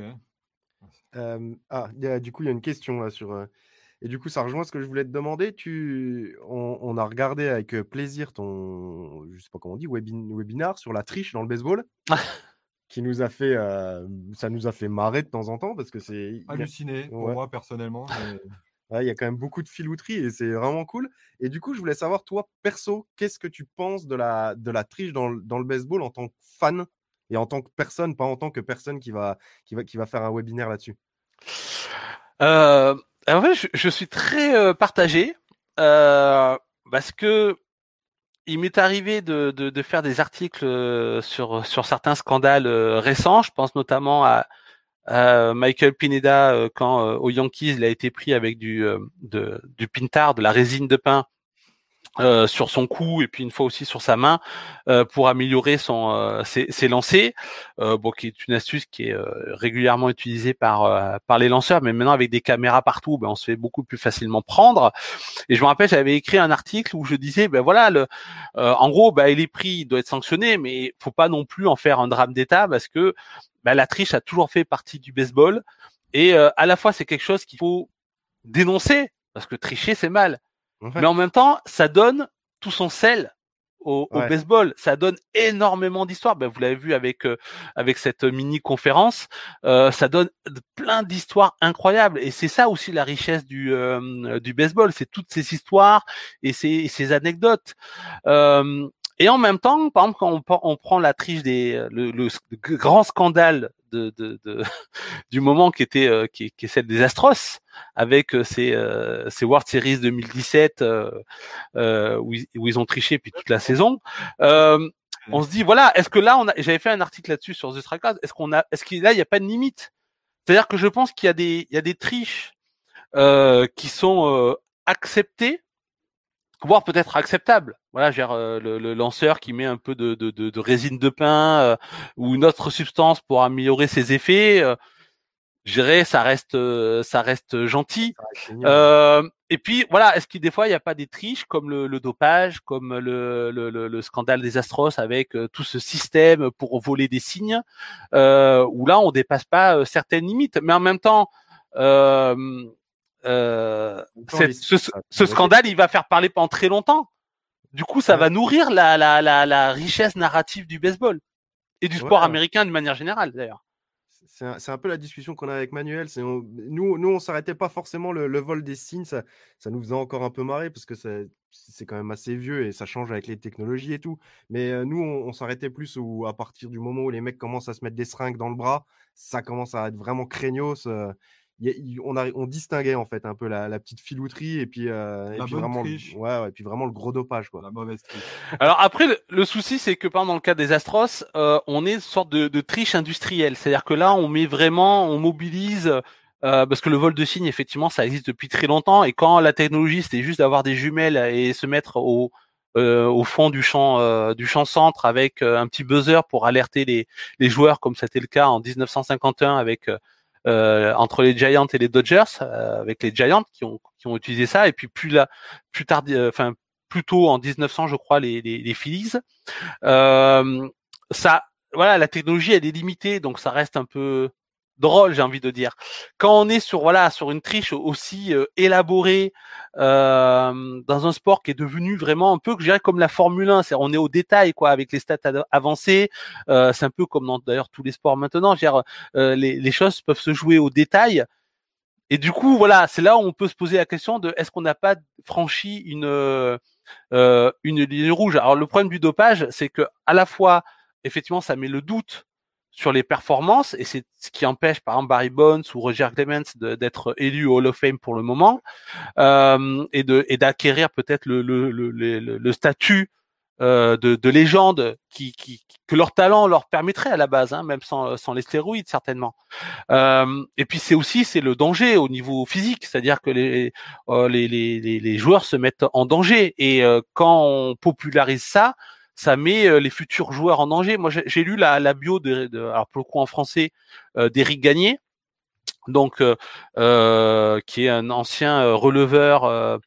Speaker 1: ah, du coup, il y a une question là sur. Et du coup, ça rejoint ce que je voulais te demander. Tu, on, a regardé avec plaisir ton, je sais pas comment on dit, webinar sur la triche dans le baseball, qui nous a fait, ça nous a fait marrer de temps en temps parce que c'est
Speaker 3: halluciné pour moi personnellement.
Speaker 1: il y a quand même beaucoup de filouterie et c'est vraiment cool. Et du coup, je voulais savoir, toi, perso, qu'est-ce que tu penses de la, de la triche dans, dans le baseball en tant que fan? Et en tant que personne, pas en tant que personne qui va, qui va, qui va faire un webinaire là-dessus?
Speaker 2: Euh, En fait, je, suis très euh, partagé euh, parce que il m'est arrivé de, de, de, faire des articles euh, sur, sur certains scandales récents. Je pense notamment à, Michael Pineda quand aux Yankees il a été pris avec du, du pintard, de la résine de pain euh, sur son cou et puis une fois aussi sur sa main euh, pour améliorer son euh, ses, ses, lancers bon qui est une astuce qui est régulièrement utilisée par par les lanceurs mais maintenant avec des caméras partout ben on se fait beaucoup plus facilement prendre. Et je me rappelle j'avais écrit un article où je disais ben voilà le en gros ben il est pris il doit être sanctionné mais faut pas non plus en faire un drame d'état parce que ben, la triche a toujours fait partie du baseball. Et à la fois c'est quelque chose qu'il faut dénoncer parce que tricher c'est mal mais en même temps, ça donne tout son sel au, baseball. Ça donne énormément d'histoires. Ben, vous l'avez vu avec euh, avec cette mini conférence. Euh, ça donne plein d'histoires incroyables. Et c'est ça aussi la richesse du euh, du baseball. C'est toutes ces histoires et ces, ces anecdotes. Et en même temps, par exemple, quand on, on prend la triche des le, le grand scandale de, de, de du moment qui était euh, qui, qui, est celle des Astros avec euh, ces, euh, ces World Series 2017 euh, où, ils, où ils ont triché puis toute la saison. on se dit voilà, est-ce que là on a j'avais fait un article là-dessus sur The Strike est-ce qu'on a est-ce qu'il là il n'y a pas de limite? C'est-à-dire que je pense qu'il y a des il y a des triches qui sont acceptées voire peut-être acceptable. Voilà, genre, euh, le, le, lanceur qui met un peu de, de, de, de résine de pain euh, ou une autre substance pour améliorer ses effets. Euh, je dirais, ça reste, euh, ça reste gentil. et puis voilà, est-ce qu'il des fois il n'y a pas des triches comme le, le dopage, comme le, le, le, scandale des Astros avec tout ce système pour voler des signes, où là on dépasse pas certaines limites, mais en même temps. Euh, euh, ce, scandale, il va faire parler pendant très longtemps. Du coup, ça va nourrir la, la, la, la, richesse narrative du baseball et du sport américain de manière générale, d'ailleurs.
Speaker 1: C'est un, un, peu la discussion qu'on a avec Manuel. On, nous, nous, on s'arrêtait pas forcément le, vol des signes. Ça, ça, nous faisait encore un peu marrer parce que c'est quand même assez vieux et ça change avec les technologies et tout. Mais euh, nous, on, s'arrêtait plus où, à partir du moment où les mecs commencent à se mettre des seringues dans le bras, ça commence à être vraiment craignos. Euh, on, on, distinguait en fait un peu la, petite filouterie et puis, euh, et puis vraiment, ouais, et puis vraiment le gros dopage quoi.
Speaker 3: La mauvaise triche.
Speaker 2: Alors après, le, souci c'est que par dans le cas des Astros, euh, on est une sorte de, triche industrielle, c'est-à-dire que là on met vraiment, on mobilise. Euh, parce que le vol de signes, effectivement, ça existe depuis très longtemps. Et quand la technologie, c'était juste d'avoir des jumelles et se mettre au, au fond du champ du champ centre avec un petit buzzer pour alerter les, les joueurs, comme c'était le cas en 1951 avec euh, entre les Giants et les Dodgers, euh, avec les Giants qui ont, utilisé ça, et puis plus tard, euh, enfin plus tôt en 1900, je crois, les, les, les Phillies. ça, voilà, la technologie elle est limitée, donc ça reste un peu drôle, j'ai envie de dire. Quand on est sur voilà sur une triche aussi euh, élaborée euh, dans un sport qui est devenu vraiment un peu, je dirais comme la Formule 1, c'est on est au détail quoi, avec les stats avancées. Euh, c'est un peu comme dans d'ailleurs tous les sports maintenant. Dire, les, les choses peuvent se jouer au détail. Et du coup, voilà, c'est là où on peut se poser la question de est-ce qu'on n'a pas franchi une euh, une ligne rouge? Alors le problème du dopage, c'est que à la fois, effectivement, ça met le doute sur les performances et c'est ce qui empêche par exemple Barry Bonds ou Roger Clemens d'être élu au Hall of Fame pour le moment euh, et de d'acquérir peut-être le, le, le, statut euh, de, de, légende qui, qui, que leur talent leur permettrait à la base, hein, même sans, sans les stéroïdes certainement. Euh, et puis c'est aussi c'est le danger au niveau physique, c'est-à-dire que les, les, les, joueurs se mettent en danger et quand on popularise ça, ça met euh, les futurs joueurs en danger. Moi, j'ai lu la, la bio de, de, alors pour le coup en français, euh, d'Éric Gagné, donc euh, qui est un ancien releveur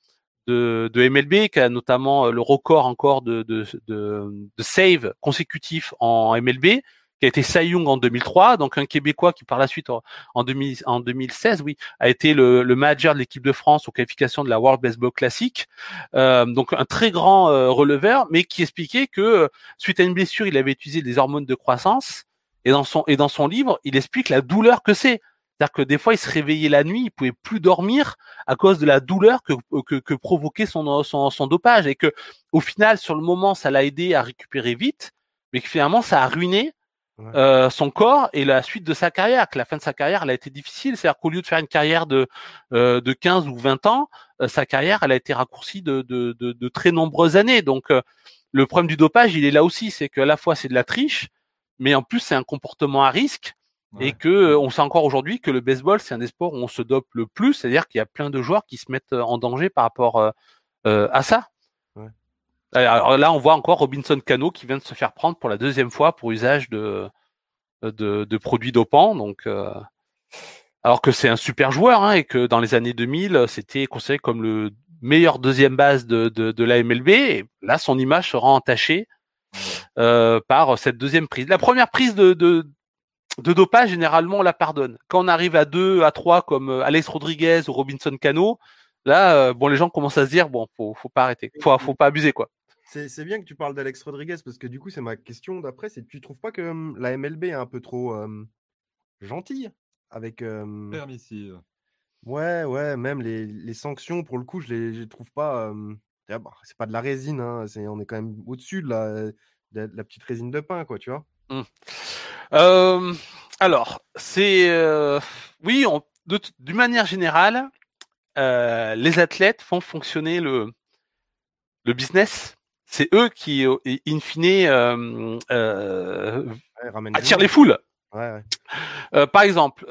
Speaker 2: de, de, MLB, qui a notamment le record encore de, de, de, de save consécutifs en MLB qui a été Cy en 2003, donc un Québécois qui par la suite en, 2000, en 2016, oui, a été le, le manager de l'équipe de France aux qualifications de la World Baseball Classic. Euh, donc un très grand euh, releveur, mais qui expliquait que euh, suite à une blessure, il avait utilisé des hormones de croissance. Et dans son et dans son livre, il explique la douleur que c'est. C'est-à-dire que des fois, il se réveillait la nuit, il pouvait plus dormir à cause de la douleur que, que, que provoquait son, son, son dopage et que, au final, sur le moment, ça l'a aidé à récupérer vite, mais que finalement, ça a ruiné euh, son corps et la suite de sa carrière, que la fin de sa carrière, elle a été difficile. C'est-à-dire qu'au lieu de faire une carrière de, euh, de 15 ou 20 ans, euh, sa carrière, elle a été raccourcie de, de, de, de très nombreuses années. Donc, le problème du dopage, il est là aussi, c'est qu'à la fois c'est de la triche, mais en plus c'est un comportement à risque. Et que on sait encore aujourd'hui que le baseball, c'est un des sports où on se dope le plus, c'est-à-dire qu'il y a plein de joueurs qui se mettent en danger par rapport à ça. Alors là, on voit encore Robinson Cano qui vient de se faire prendre pour la deuxième fois pour usage de, de, de produits dopants. Donc, euh, alors que c'est un super joueur hein, et que dans les années 2000, c'était considéré comme le meilleur deuxième base de, de, de la MLB. Et là, son image sera entachée euh, par cette deuxième prise. La première prise de, de, de dopage, généralement, on la pardonne. Quand on arrive à deux, à trois, comme euh, Alex Rodriguez ou Robinson Cano, là, euh, bon, les gens commencent à se dire, bon, faut, faut pas arrêter, faut, faut pas abuser, quoi.
Speaker 1: C'est bien que tu parles d'Alex Rodriguez parce que du coup, c'est ma question d'après. C'est tu trouves pas que la MLB est un peu trop gentille avec.
Speaker 3: Permissive.
Speaker 1: Ouais, ouais, même les, les, sanctions, pour le coup, je les, les trouve pas. Ah bah, c'est pas de la résine, hein, c'est, on est quand même au-dessus de la, de la, petite résine de pain, quoi, tu vois?
Speaker 2: Mmh. alors, c'est. oui, d'une manière générale, les athlètes font fonctionner le, le business c'est eux qui, euh, in fine, euh, euh, attirent les foules. par exemple,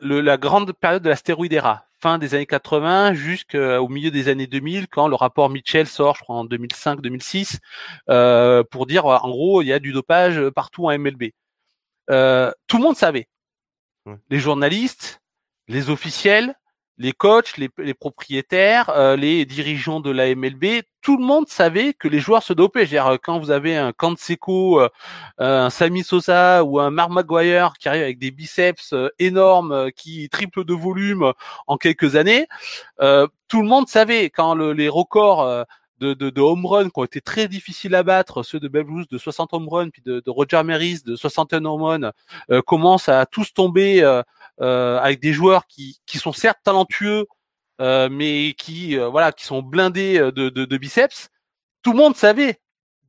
Speaker 2: la grande période de la stéroïdera, fin des années 80 jusqu'au milieu des années 2000, quand le rapport Mitchell sort, je crois en 2005-2006, pour dire en gros il y a du dopage partout en MLB. tout le monde savait, les journalistes, les officiels, les coachs, les, les propriétaires, euh, les dirigeants de la MLB, tout le monde savait que les joueurs se dopaient. dire, euh, quand vous avez un Canseco, euh, un Sammy Sosa ou un Mark Maguire qui arrive avec des biceps énormes, qui triplent de volume en quelques années, tout le monde savait quand le, les records de, de, de, home run qui ont été très difficiles à battre, ceux de Babe Ruth de 60 home run, puis de, de Roger Maris de 61 home run, commencent à tous tomber euh, avec des joueurs qui, qui sont certes talentueux, euh, mais qui euh, voilà, qui sont blindés de, de, de biceps. Tout le monde savait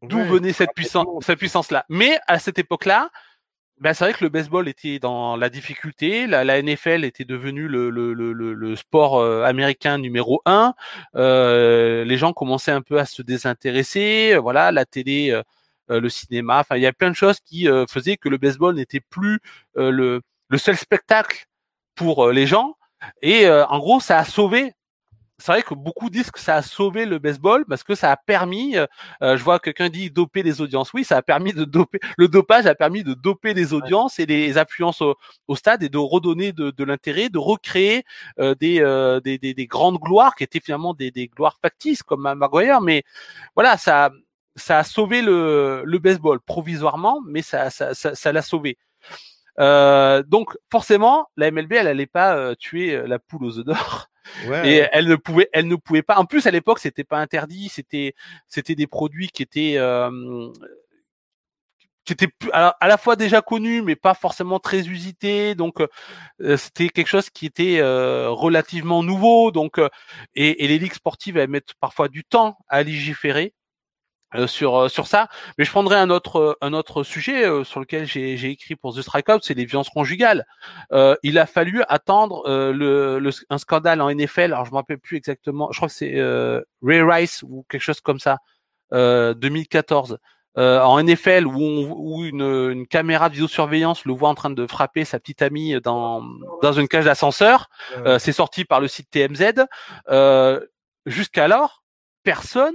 Speaker 2: d'où venait cette puissance, cette puissance-là. Mais à cette époque-là, ben, c'est vrai que le baseball était dans la difficulté, la, la NFL était devenue le, le, le, le sport américain numéro un, euh, les gens commençaient un peu à se désintéresser, voilà, la télé, le cinéma, enfin il y a plein de choses qui faisaient que le baseball n'était plus le, le seul spectacle pour euh, les gens. Et euh, en gros, ça a sauvé. C'est vrai que beaucoup disent que ça a sauvé le baseball parce que ça a permis. Euh, je vois quelqu'un dit doper les audiences. Oui, ça a permis de doper. Le dopage a permis de doper les audiences et les affluences au, stade et de redonner de, de l'intérêt, de recréer des, des, des, des, grandes gloires qui étaient finalement des, des gloires factices comme Maguire. Mais voilà, ça ça a sauvé le, le baseball provisoirement, mais ça ça ça l'a sauvé. Donc forcément, la MLB, elle allait pas tuer la poule aux œufs d'or. et elle ne pouvait, elle ne pouvait pas. En plus, à l'époque, c'était pas interdit. C'était, c'était des produits qui étaient qui était à la fois déjà connu mais pas forcément très usité donc euh, c'était quelque chose qui était euh, relativement nouveau donc euh, et, et, les ligues sportives elles mettent parfois du temps à légiférer sur sur ça mais je prendrai un autre un autre sujet sur lequel j'ai j'ai écrit pour The Strikeout c'est les violences conjugales il a fallu attendre le, le, un scandale en NFL alors je me rappelle plus exactement je crois que c'est Ray Rice ou quelque chose comme ça 2014 euh, en NFL où, on, où une, une, caméra de vidéosurveillance le voit en train de frapper sa petite amie dans, dans une cage d'ascenseur. Euh, c'est sorti par le site TMZ. Euh, Jusqu'alors, personne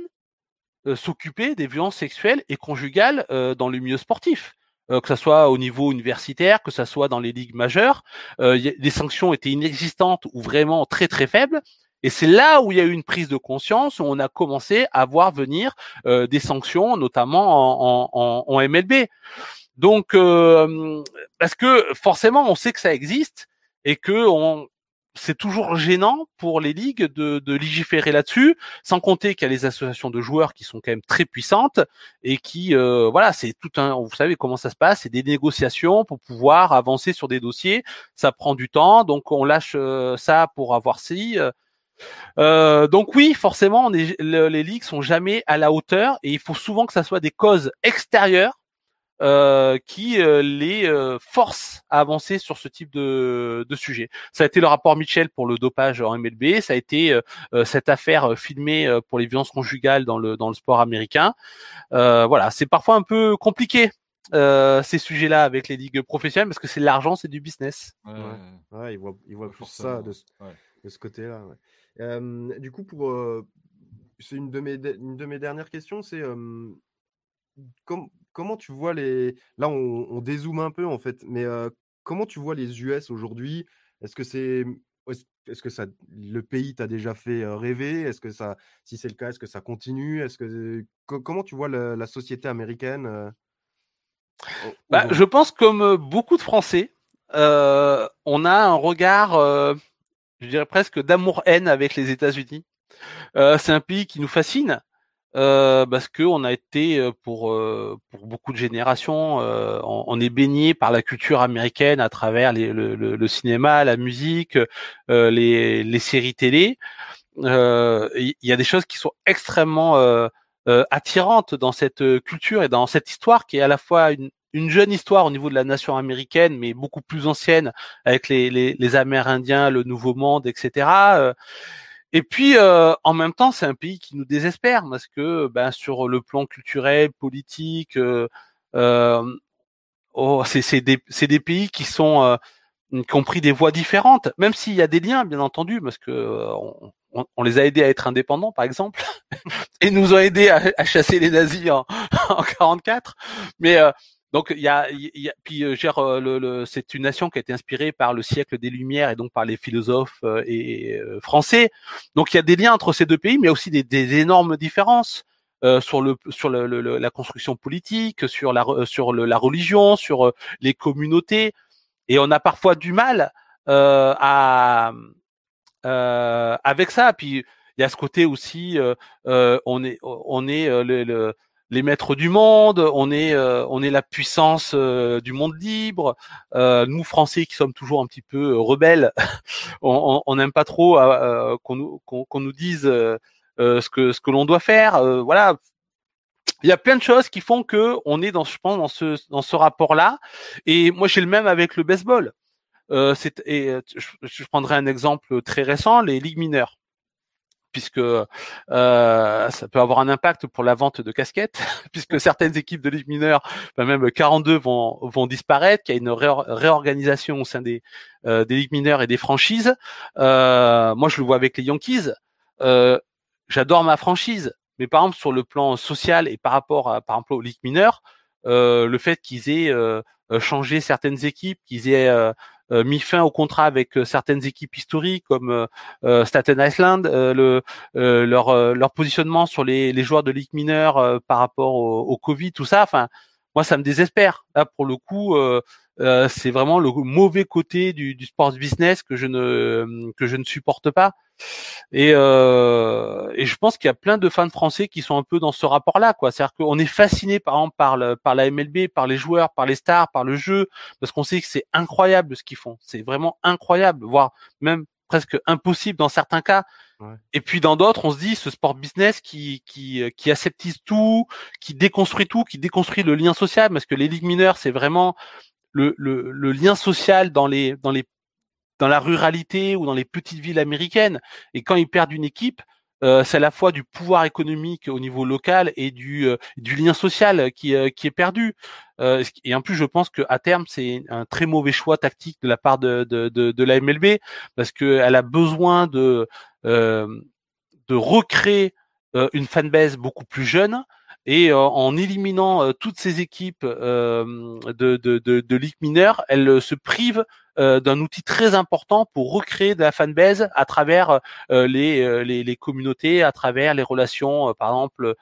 Speaker 2: euh, s'occupait des violences sexuelles et conjugales euh, dans le milieu sportif. que ce soit au niveau universitaire, que ce soit dans les ligues majeures, les sanctions étaient inexistantes ou vraiment très très faibles. Et c'est là où il y a eu une prise de conscience, où on a commencé à voir venir euh, des sanctions, notamment en, en, MLB. Donc, euh, parce que forcément, on sait que ça existe et que on, c'est toujours gênant pour les ligues de, de légiférer là-dessus, sans compter qu'il y a les associations de joueurs qui sont quand même très puissantes et qui, euh, voilà, c'est tout un, vous savez comment ça se passe, c'est des négociations pour pouvoir avancer sur des dossiers, ça prend du temps, donc on lâche ça pour avoir si. Euh, donc oui, forcément, les ligues sont jamais à la hauteur et il faut souvent que ça soit des causes extérieures euh, qui euh, les forcent à avancer sur ce type de, de, sujet. Ça a été le rapport Mitchell pour le dopage en MLB, ça a été cette affaire filmée pour les violences conjugales dans le dans le sport américain. voilà, c'est parfois un peu compliqué ces sujets-là avec les ligues professionnelles parce que c'est l'argent, c'est du business.
Speaker 1: Ouais, ouais. ils voient, ils voient plus ça de, de ce côté-là. Ouais du coup, pour, c'est une de mes une de mes dernières questions, c'est, comment tu vois les là, on on dézoome un peu, en fait, mais comment tu vois les US aujourd'hui? Est-ce que c'est est-ce que ça le pays t'a déjà fait, rêver? Est-ce que ça si c'est le cas, est-ce que ça continue? Est-ce que comment tu vois la société américaine,
Speaker 2: Bah, je pense comme, beaucoup de Français, on a un regard, je dirais presque d'amour-haine avec les États-Unis. C'est un pays qui nous fascine euh, parce que on a été euh, pour euh, pour beaucoup de générations, euh, on, est baigné par la culture américaine à travers le, le, le, cinéma, la musique, les, les séries télé. Il y a des choses qui sont extrêmement attirantes dans cette culture et dans cette histoire qui est à la fois une, une jeune histoire au niveau de la nation américaine, mais beaucoup plus ancienne, avec les, les, les Amérindiens, le Nouveau Monde, etc. Euh. Et puis, euh, en même temps, c'est un pays qui nous désespère parce que, ben, sur le plan culturel, politique, euh, euh oh, c'est des, des, pays qui sont qui ont pris des voies différentes, même s'il y a des liens, bien entendu, parce que on, on, les a aidés à être indépendants, par exemple, et nous ont aidés à, chasser les nazis en, en 44. Mais donc il y a, y a puis euh, euh, le, le, c'est une nation qui a été inspirée par le siècle des Lumières et donc par les philosophes euh, et français. Donc il y a des liens entre ces deux pays, mais aussi des, des énormes différences euh, sur le sur le, la construction politique, sur la sur la religion, sur les communautés. Et on a parfois du mal euh, à avec ça. Puis il y a ce côté aussi, on est on est le, le les maîtres du monde, on est euh, on est la puissance euh, du monde libre. Euh, nous Français qui sommes toujours un petit peu rebelles, on n'aime pas trop qu'on nous qu'on nous dise ce que ce que l'on doit faire. voilà, il y a plein de choses qui font que on est dans je pense dans ce dans ce rapport là. Et moi j'ai le même avec le baseball. c'est et je, je prendrai un exemple très récent, les ligues mineures puisque euh, ça peut avoir un impact pour la vente de casquettes, puisque certaines équipes de ligue mineure, même 42 vont, vont disparaître, qu'il y a une réorganisation au sein des, euh, des ligues mineures et des franchises. Euh, moi, je le vois avec les Yankees. Euh, J'adore ma franchise, mais par exemple sur le plan social et par rapport à par exemple aux ligues mineures, euh, le fait qu'ils aient euh, changé certaines équipes, qu'ils aient euh, mis fin au contrat avec euh, certaines équipes historiques comme euh, Staten Island, le, leur, leur positionnement sur les, les joueurs de ligue mineure par rapport au, au, Covid, tout ça. Enfin, moi, ça me désespère. Là, pour le coup, euh, c'est vraiment le mauvais côté du, du sport business que je ne que je ne supporte pas. Et, euh, et je pense qu'il y a plein de fans français qui sont un peu dans ce rapport-là, quoi. C'est-à-dire qu'on est fasciné, par exemple, par, le, par la MLB, par les joueurs, par les stars, par le jeu, parce qu'on sait que c'est incroyable ce qu'ils font. C'est vraiment incroyable, voire même presque impossible dans certains cas. Ouais. Et puis dans d'autres, on se dit ce sport business qui qui qui aseptise tout, qui déconstruit tout, qui déconstruit le lien social, parce que les ligues mineures, c'est vraiment le, lien social dans les dans les dans la ruralité ou dans les petites villes américaines. Et quand ils perdent une équipe, euh, c'est à la fois du pouvoir économique au niveau local et du, euh, lien social qui, euh, est perdu. Et en plus, je pense qu'à terme, c'est un très mauvais choix tactique de la part de, de, la MLB parce qu'elle a besoin de, de recréer une fanbase beaucoup plus jeune et en éliminant toutes ces équipes de, de, de, de ligue mineure, se prive euh, d'un outil très important pour recréer de la fanbase à travers euh, les, euh, les, les, communautés, à travers les relations, par exemple,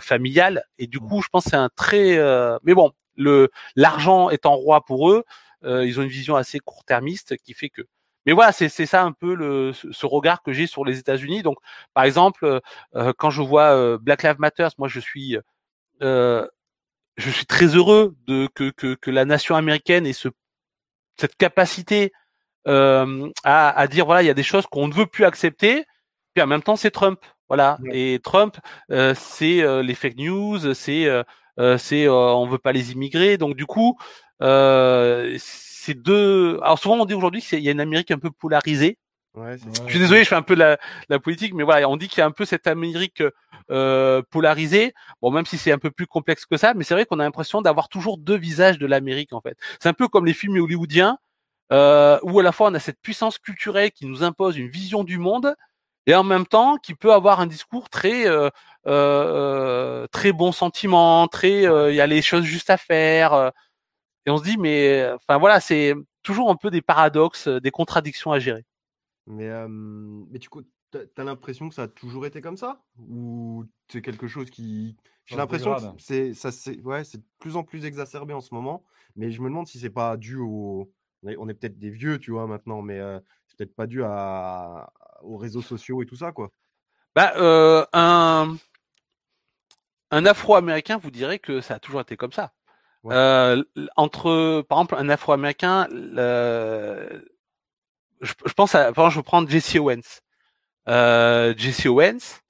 Speaker 2: familiales. Et du coup, je pense que c'est un très... mais bon, le l'argent étant roi pour eux, ils ont une vision assez court-termiste qui fait que... Mais voilà, c'est ça un peu le, ce regard que j'ai sur les États-Unis. Donc, par exemple, quand je vois Black Lives Matter, moi je suis je suis très heureux de que, que, que la nation américaine ait ce cette capacité euh, à, à, dire voilà, il y a des choses qu'on ne veut plus accepter. Puis en même temps, c'est Trump, voilà. Et Trump, euh, c'est euh, les fake news, c'est euh, c'est on veut pas les immigrés. Donc du coup, c'est deux. Alors souvent on dit aujourd'hui qu'il y a une Amérique un peu polarisée. Ouais, je suis désolé, je fais un peu la, la politique, mais voilà, on dit qu'il y a un peu cette Amérique euh, polarisée. Bon, même si c'est un peu plus complexe que ça, mais c'est vrai qu'on a l'impression d'avoir toujours deux visages de l'Amérique en fait. C'est un peu comme les films hollywoodiens euh, où à la fois on a cette puissance culturelle qui nous impose une vision du monde et en même temps qui peut avoir un discours très euh, euh, très bon sentiment, très euh, il y a les choses juste à faire. Euh, et on se dit mais enfin voilà, c'est toujours un peu des paradoxes, des contradictions à gérer.
Speaker 1: Mais, mais tu as, l'impression que ça a toujours été comme ça? Ou c'est quelque chose qui. J'ai l'impression que c'est, ça, c'est, ouais, c'est de plus en plus exacerbé en ce moment. Mais je me demande si c'est pas dû au. On est, peut-être des vieux, tu vois, maintenant, mais c'est peut-être pas dû à, aux réseaux sociaux et tout ça, quoi.
Speaker 2: Bah, euh, un, un Afro-Américain vous dirait que ça a toujours été comme ça. Euh, entre, par exemple, un Afro-Américain, je, je, pense à, par exemple, je vais prendre Jesse Owens. Euh, Jesse Owens,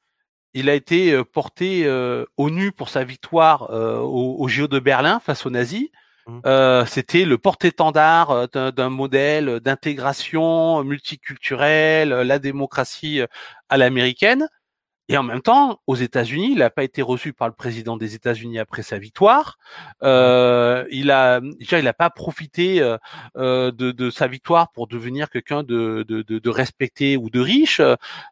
Speaker 2: il a été euh, porté euh, au nu pour sa victoire euh, au, au JO de Berlin face aux nazis. Mmh. Euh, C'était le porte-étendard d'un modèle d'intégration multiculturelle, la démocratie à l'américaine. Et en même temps, aux États-Unis, il n'a pas été reçu par le président des États-Unis après sa victoire. Euh, il a, il n'a pas profité euh, euh, de, de, sa victoire pour devenir quelqu'un de, de, de, respecté ou de riche.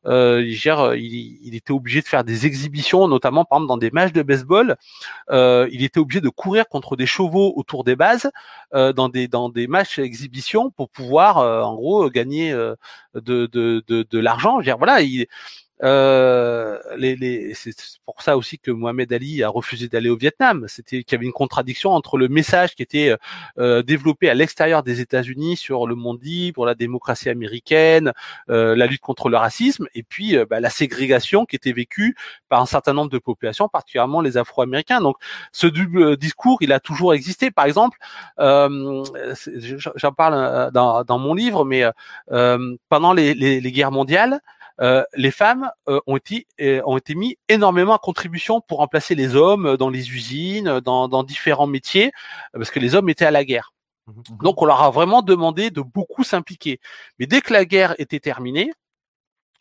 Speaker 2: Euh, il, il, était obligé de faire des exhibitions, notamment par exemple dans des matchs de baseball. Euh, il était obligé de courir contre des chevaux autour des bases euh, dans des dans des matchs exhibitions pour pouvoir, en gros, gagner de, de, de, de l'argent. Voilà, il euh, les, les, c'est pour ça aussi que Mohamed Ali a refusé d'aller au Vietnam. C'était qu'il y avait une contradiction entre le message qui était euh, développé à l'extérieur des États-Unis sur le monde libre, la démocratie américaine, euh, la lutte contre le racisme, et puis euh, bah, la ségrégation qui était vécue par un certain nombre de populations, particulièrement les Afro-Américains. Donc, ce double discours, il a toujours existé. Par exemple, euh, j'en parle dans, dans, mon livre, mais pendant les, les guerres mondiales. Euh, les femmes euh, ont été euh, ont été mis énormément à contribution pour remplacer les hommes dans les usines, dans, dans différents métiers, parce que les hommes étaient à la guerre. Mmh mmh Donc on leur a vraiment demandé de beaucoup s'impliquer. Mais dès que la guerre était terminée,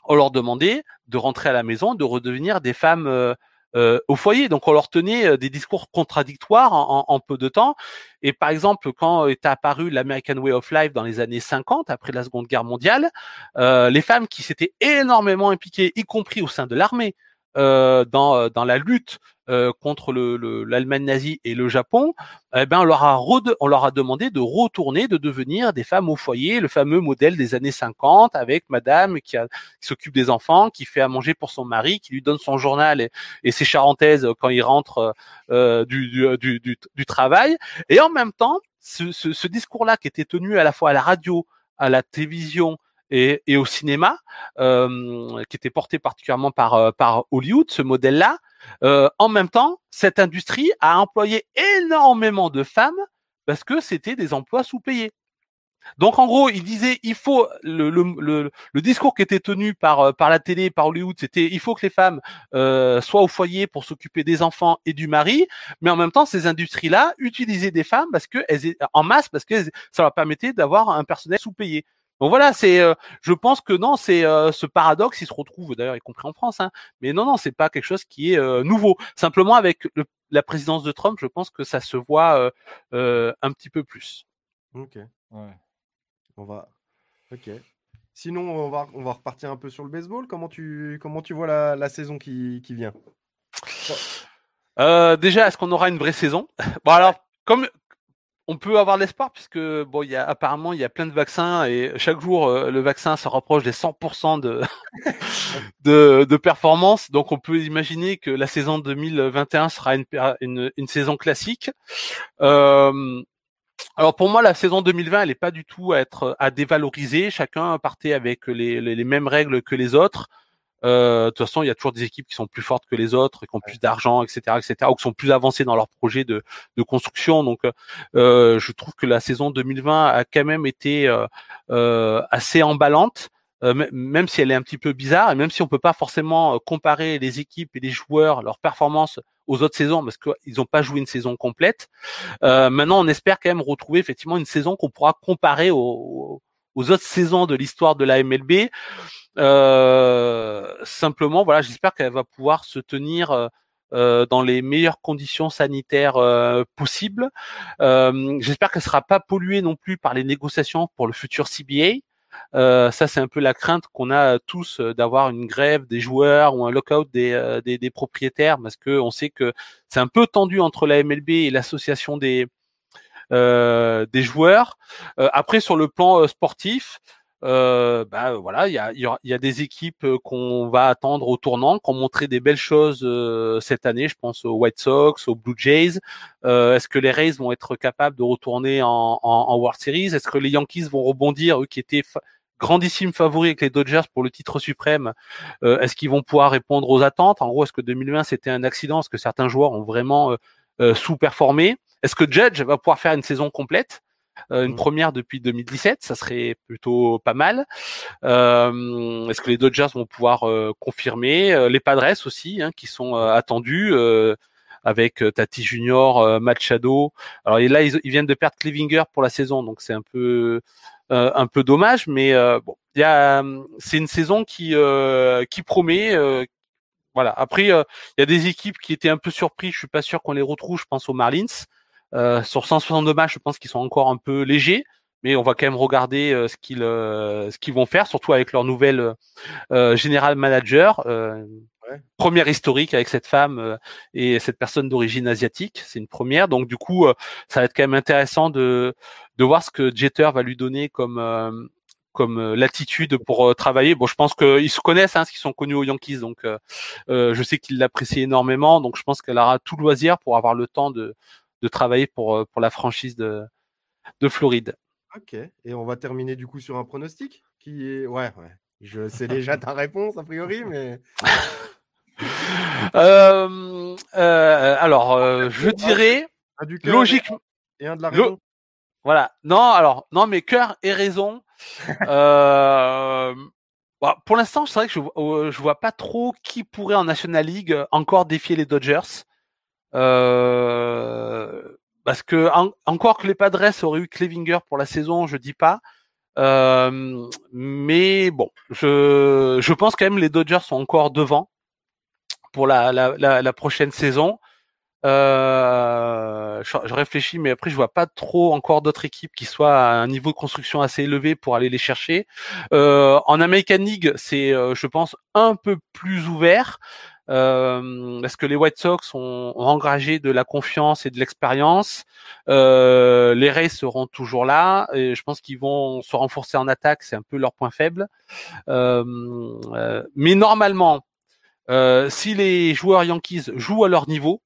Speaker 2: on leur demandait de rentrer à la maison, de redevenir des femmes euh, au foyer. Donc on leur tenait euh, des discours contradictoires en, peu de temps. Et par exemple, quand est apparu l'American Way of Life dans les années 50, après la Seconde Guerre mondiale, euh, les femmes qui s'étaient énormément impliquées, y compris au sein de l'armée, dans, euh, dans la lutte euh, contre l'Allemagne le, nazie et le Japon, eh ben on leur a on leur a demandé de retourner, de devenir des femmes au foyer, le fameux modèle des années 50 avec Madame qui, qui s'occupe des enfants, qui fait à manger pour son mari, qui lui donne son journal et, et ses charentaises quand il rentre euh, du, du, du, du, travail, et en même temps ce, ce, ce discours-là qui était tenu à la fois à la radio, à la télévision et, et au cinéma, euh, qui était porté particulièrement par, euh, par Hollywood, ce modèle-là, euh, en même temps, cette industrie a employé énormément de femmes parce que c'était des emplois sous-payés. Donc en gros, il disait il faut le, le, le, le, discours qui était tenu par euh, par la télé, par Hollywood, c'était il faut que les femmes euh, soient au foyer pour s'occuper des enfants et du mari, mais en même temps ces industries-là utilisaient des femmes parce que elles en masse parce que ça leur permettait d'avoir un personnel sous-payé. Donc voilà, c'est, euh, je pense que non, c'est euh, ce paradoxe, il se retrouve d'ailleurs, y compris en France, hein, mais non, non, c'est pas quelque chose qui est euh, nouveau. Simplement avec le, la présidence de Trump, je pense que ça se voit un petit peu plus.
Speaker 1: Ok. Ouais. On va. Ok. Sinon, on va, on va repartir un peu sur le baseball. Comment tu, comment tu vois la, la saison qui, qui vient?
Speaker 2: Déjà, est-ce qu'on aura une vraie saison? Bon alors, comme on peut avoir l'espoir puisque bon, il y a apparemment il y a plein de vaccins et chaque jour euh, le vaccin se rapproche des 100% de, de, performance. Donc on peut imaginer que la saison 2021 sera une, une, une saison classique. Euh, alors pour moi, la saison 2020, elle n'est pas du tout à être à dévaloriser. Chacun partait avec les, les mêmes règles que les autres. Euh, de toute façon, il y a toujours des équipes qui sont plus fortes que les autres, qui ont plus d'argent, etc., etc., ou qui sont plus avancées dans leur projet de, de construction. Donc, euh, je trouve que la saison 2020 a quand même été euh, euh assez emballante. Euh, même si elle est un petit peu bizarre et même si on peut pas forcément comparer les équipes et les joueurs, leurs performances aux autres saisons parce qu'ils n'ont pas joué une saison complète. Euh, maintenant, on espère quand même retrouver effectivement une saison qu'on pourra comparer aux, aux autres saisons de l'histoire de la MLB. Euh, simplement, voilà, j'espère qu'elle va pouvoir se tenir euh, euh, dans les meilleures conditions sanitaires possibles. j'espère qu'elle sera pas polluée non plus par les négociations pour le futur CBA. Euh, ça, c'est un peu la crainte qu'on a tous d'avoir une grève des joueurs ou un lockout des, des, des propriétaires, parce que on sait que c'est un peu tendu entre la MLB et l'association des euh, des joueurs. après, sur le plan sportif, euh, bah, voilà, il y a, des équipes euh, qu'on va attendre au tournant, qui ont montré des belles choses euh, cette année. Je pense aux White Sox, aux Blue Jays. Euh, Est-ce que les Rays vont être capables de retourner en, World Series? Est-ce que les Yankees vont rebondir, eux qui étaient grandissimes favoris avec les Dodgers pour le titre suprême? Euh, Est-ce qu'ils vont pouvoir répondre aux attentes? En gros, est-ce que 2020 c'était un accident? Est-ce que certains joueurs ont vraiment sous-performé? Est-ce que Judge va pouvoir faire une saison complète euh, une mmh. première depuis 2017, ça serait plutôt pas mal. Euh, Est-ce que les Dodgers vont pouvoir euh, confirmer? Euh, Les Padres aussi, hein, qui sont attendus avec Tati Junior, Machado. Alors et là, ils, ils, viennent de perdre Clevinger pour la saison, donc c'est un peu un peu dommage, mais bon, il y a c'est une saison qui qui promet. voilà. Après, il y a des équipes qui étaient un peu surpris. Je suis pas sûr qu'on les retrouve. Je pense aux Marlins. Euh, sur 162 matchs, je pense qu'ils sont encore un peu légers, mais on va quand même regarder euh, ce qu'ils euh, ce qu'ils vont faire, surtout avec leur nouvelle général manager. Ouais. Première historique avec cette femme et cette personne d'origine asiatique, c'est une première. Donc du coup, ça va être quand même intéressant de de voir ce que Jeter va lui donner comme comme latitude pour travailler. Bon, je pense qu'ils se connaissent, hein, parce qu'ils sont connus aux Yankees, donc euh, je sais qu'il l'apprécie énormément. Donc je pense qu'elle aura tout loisir pour avoir le temps de de travailler pour, euh, pour la franchise de, de Floride.
Speaker 1: Ok, et on va terminer du coup sur un pronostic qui est. Ouais, ouais. Je sais déjà ta réponse a priori, mais.
Speaker 2: euh, euh, alors, euh, je dirais logiquement.
Speaker 1: Et un de la raison.
Speaker 2: Voilà. Non, alors, non, mais cœur et raison. bah, pour l'instant, c'est vrai que je, je vois pas trop qui pourrait en National League encore défier les Dodgers. Euh, parce que encore que les Padres auraient eu Clevinger pour la saison, je dis pas. Euh, mais bon, je, je pense quand même les Dodgers sont encore devant pour la, la, la, prochaine saison. Euh, je, je, réfléchis, mais après je vois pas trop encore d'autres équipes qui soient à un niveau de construction assez élevé pour aller les chercher. Euh, en American League, c'est, euh, je pense, un peu plus ouvert. Euh, Est-ce que les White Sox ont, ont, engagé de la confiance et de l'expérience? Euh, Les Rays seront toujours là et je pense qu'ils vont se renforcer en attaque, c'est un peu leur point faible. Euh, mais normalement, si les joueurs Yankees jouent à leur niveau,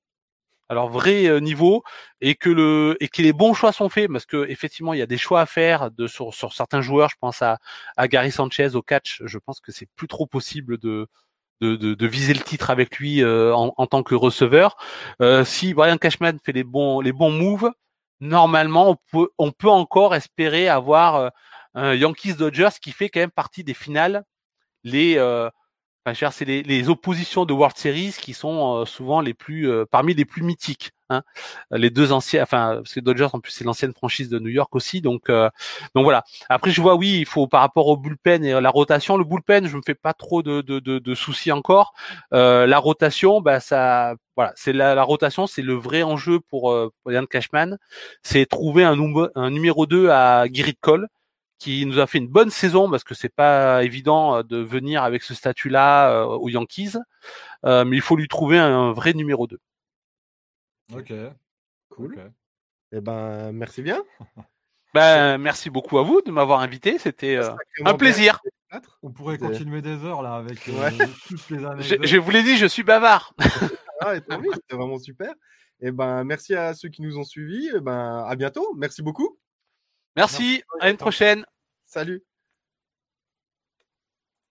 Speaker 2: alors vrai niveau et que le et que les bons choix sont faits parce que effectivement il y a des choix à faire de sur, sur certains joueurs je pense à, à Gary Sanchez au catch je pense que c'est plus trop possible de de, viser le titre avec lui en, en, tant que receveur. Euh, si Brian Cashman fait les bons les bons moves normalement on peut on peut encore espérer avoir un Yankees Dodgers qui fait quand même partie des finales les Enfin, c'est les, les, oppositions de World Series qui sont euh, souvent les plus euh, parmi les plus mythiques. Hein. Les deux anciens, enfin parce que Dodgers en plus c'est l'ancienne franchise de New York aussi, donc euh, donc voilà. Après je vois oui, il faut par rapport au bullpen et la rotation, le bullpen je me fais pas trop de, de, de, de soucis encore. la rotation, bah ça, voilà, c'est la, la, rotation, c'est le vrai enjeu pour, pour Ian Cashman, c'est trouver un, un numéro 2 à Gerrit Cole qui nous a fait une bonne saison parce que c'est pas évident euh, de venir avec ce statut-là euh, aux Yankees, euh, mais il faut lui trouver un, vrai numéro 2.
Speaker 3: Ok,
Speaker 1: cool. Eh ben, merci bien.
Speaker 2: Ben, merci beaucoup à vous de m'avoir invité, c'était un plaisir.
Speaker 3: On pourrait continuer des heures là avec toutes les années.
Speaker 2: Je, vous l'ai dit, je suis bavard.
Speaker 1: ah, c'était vraiment super. Et eh ben, merci à ceux qui nous ont suivis. Eh ben, à bientôt. Merci beaucoup.
Speaker 2: Merci, à une prochaine.
Speaker 1: Salut.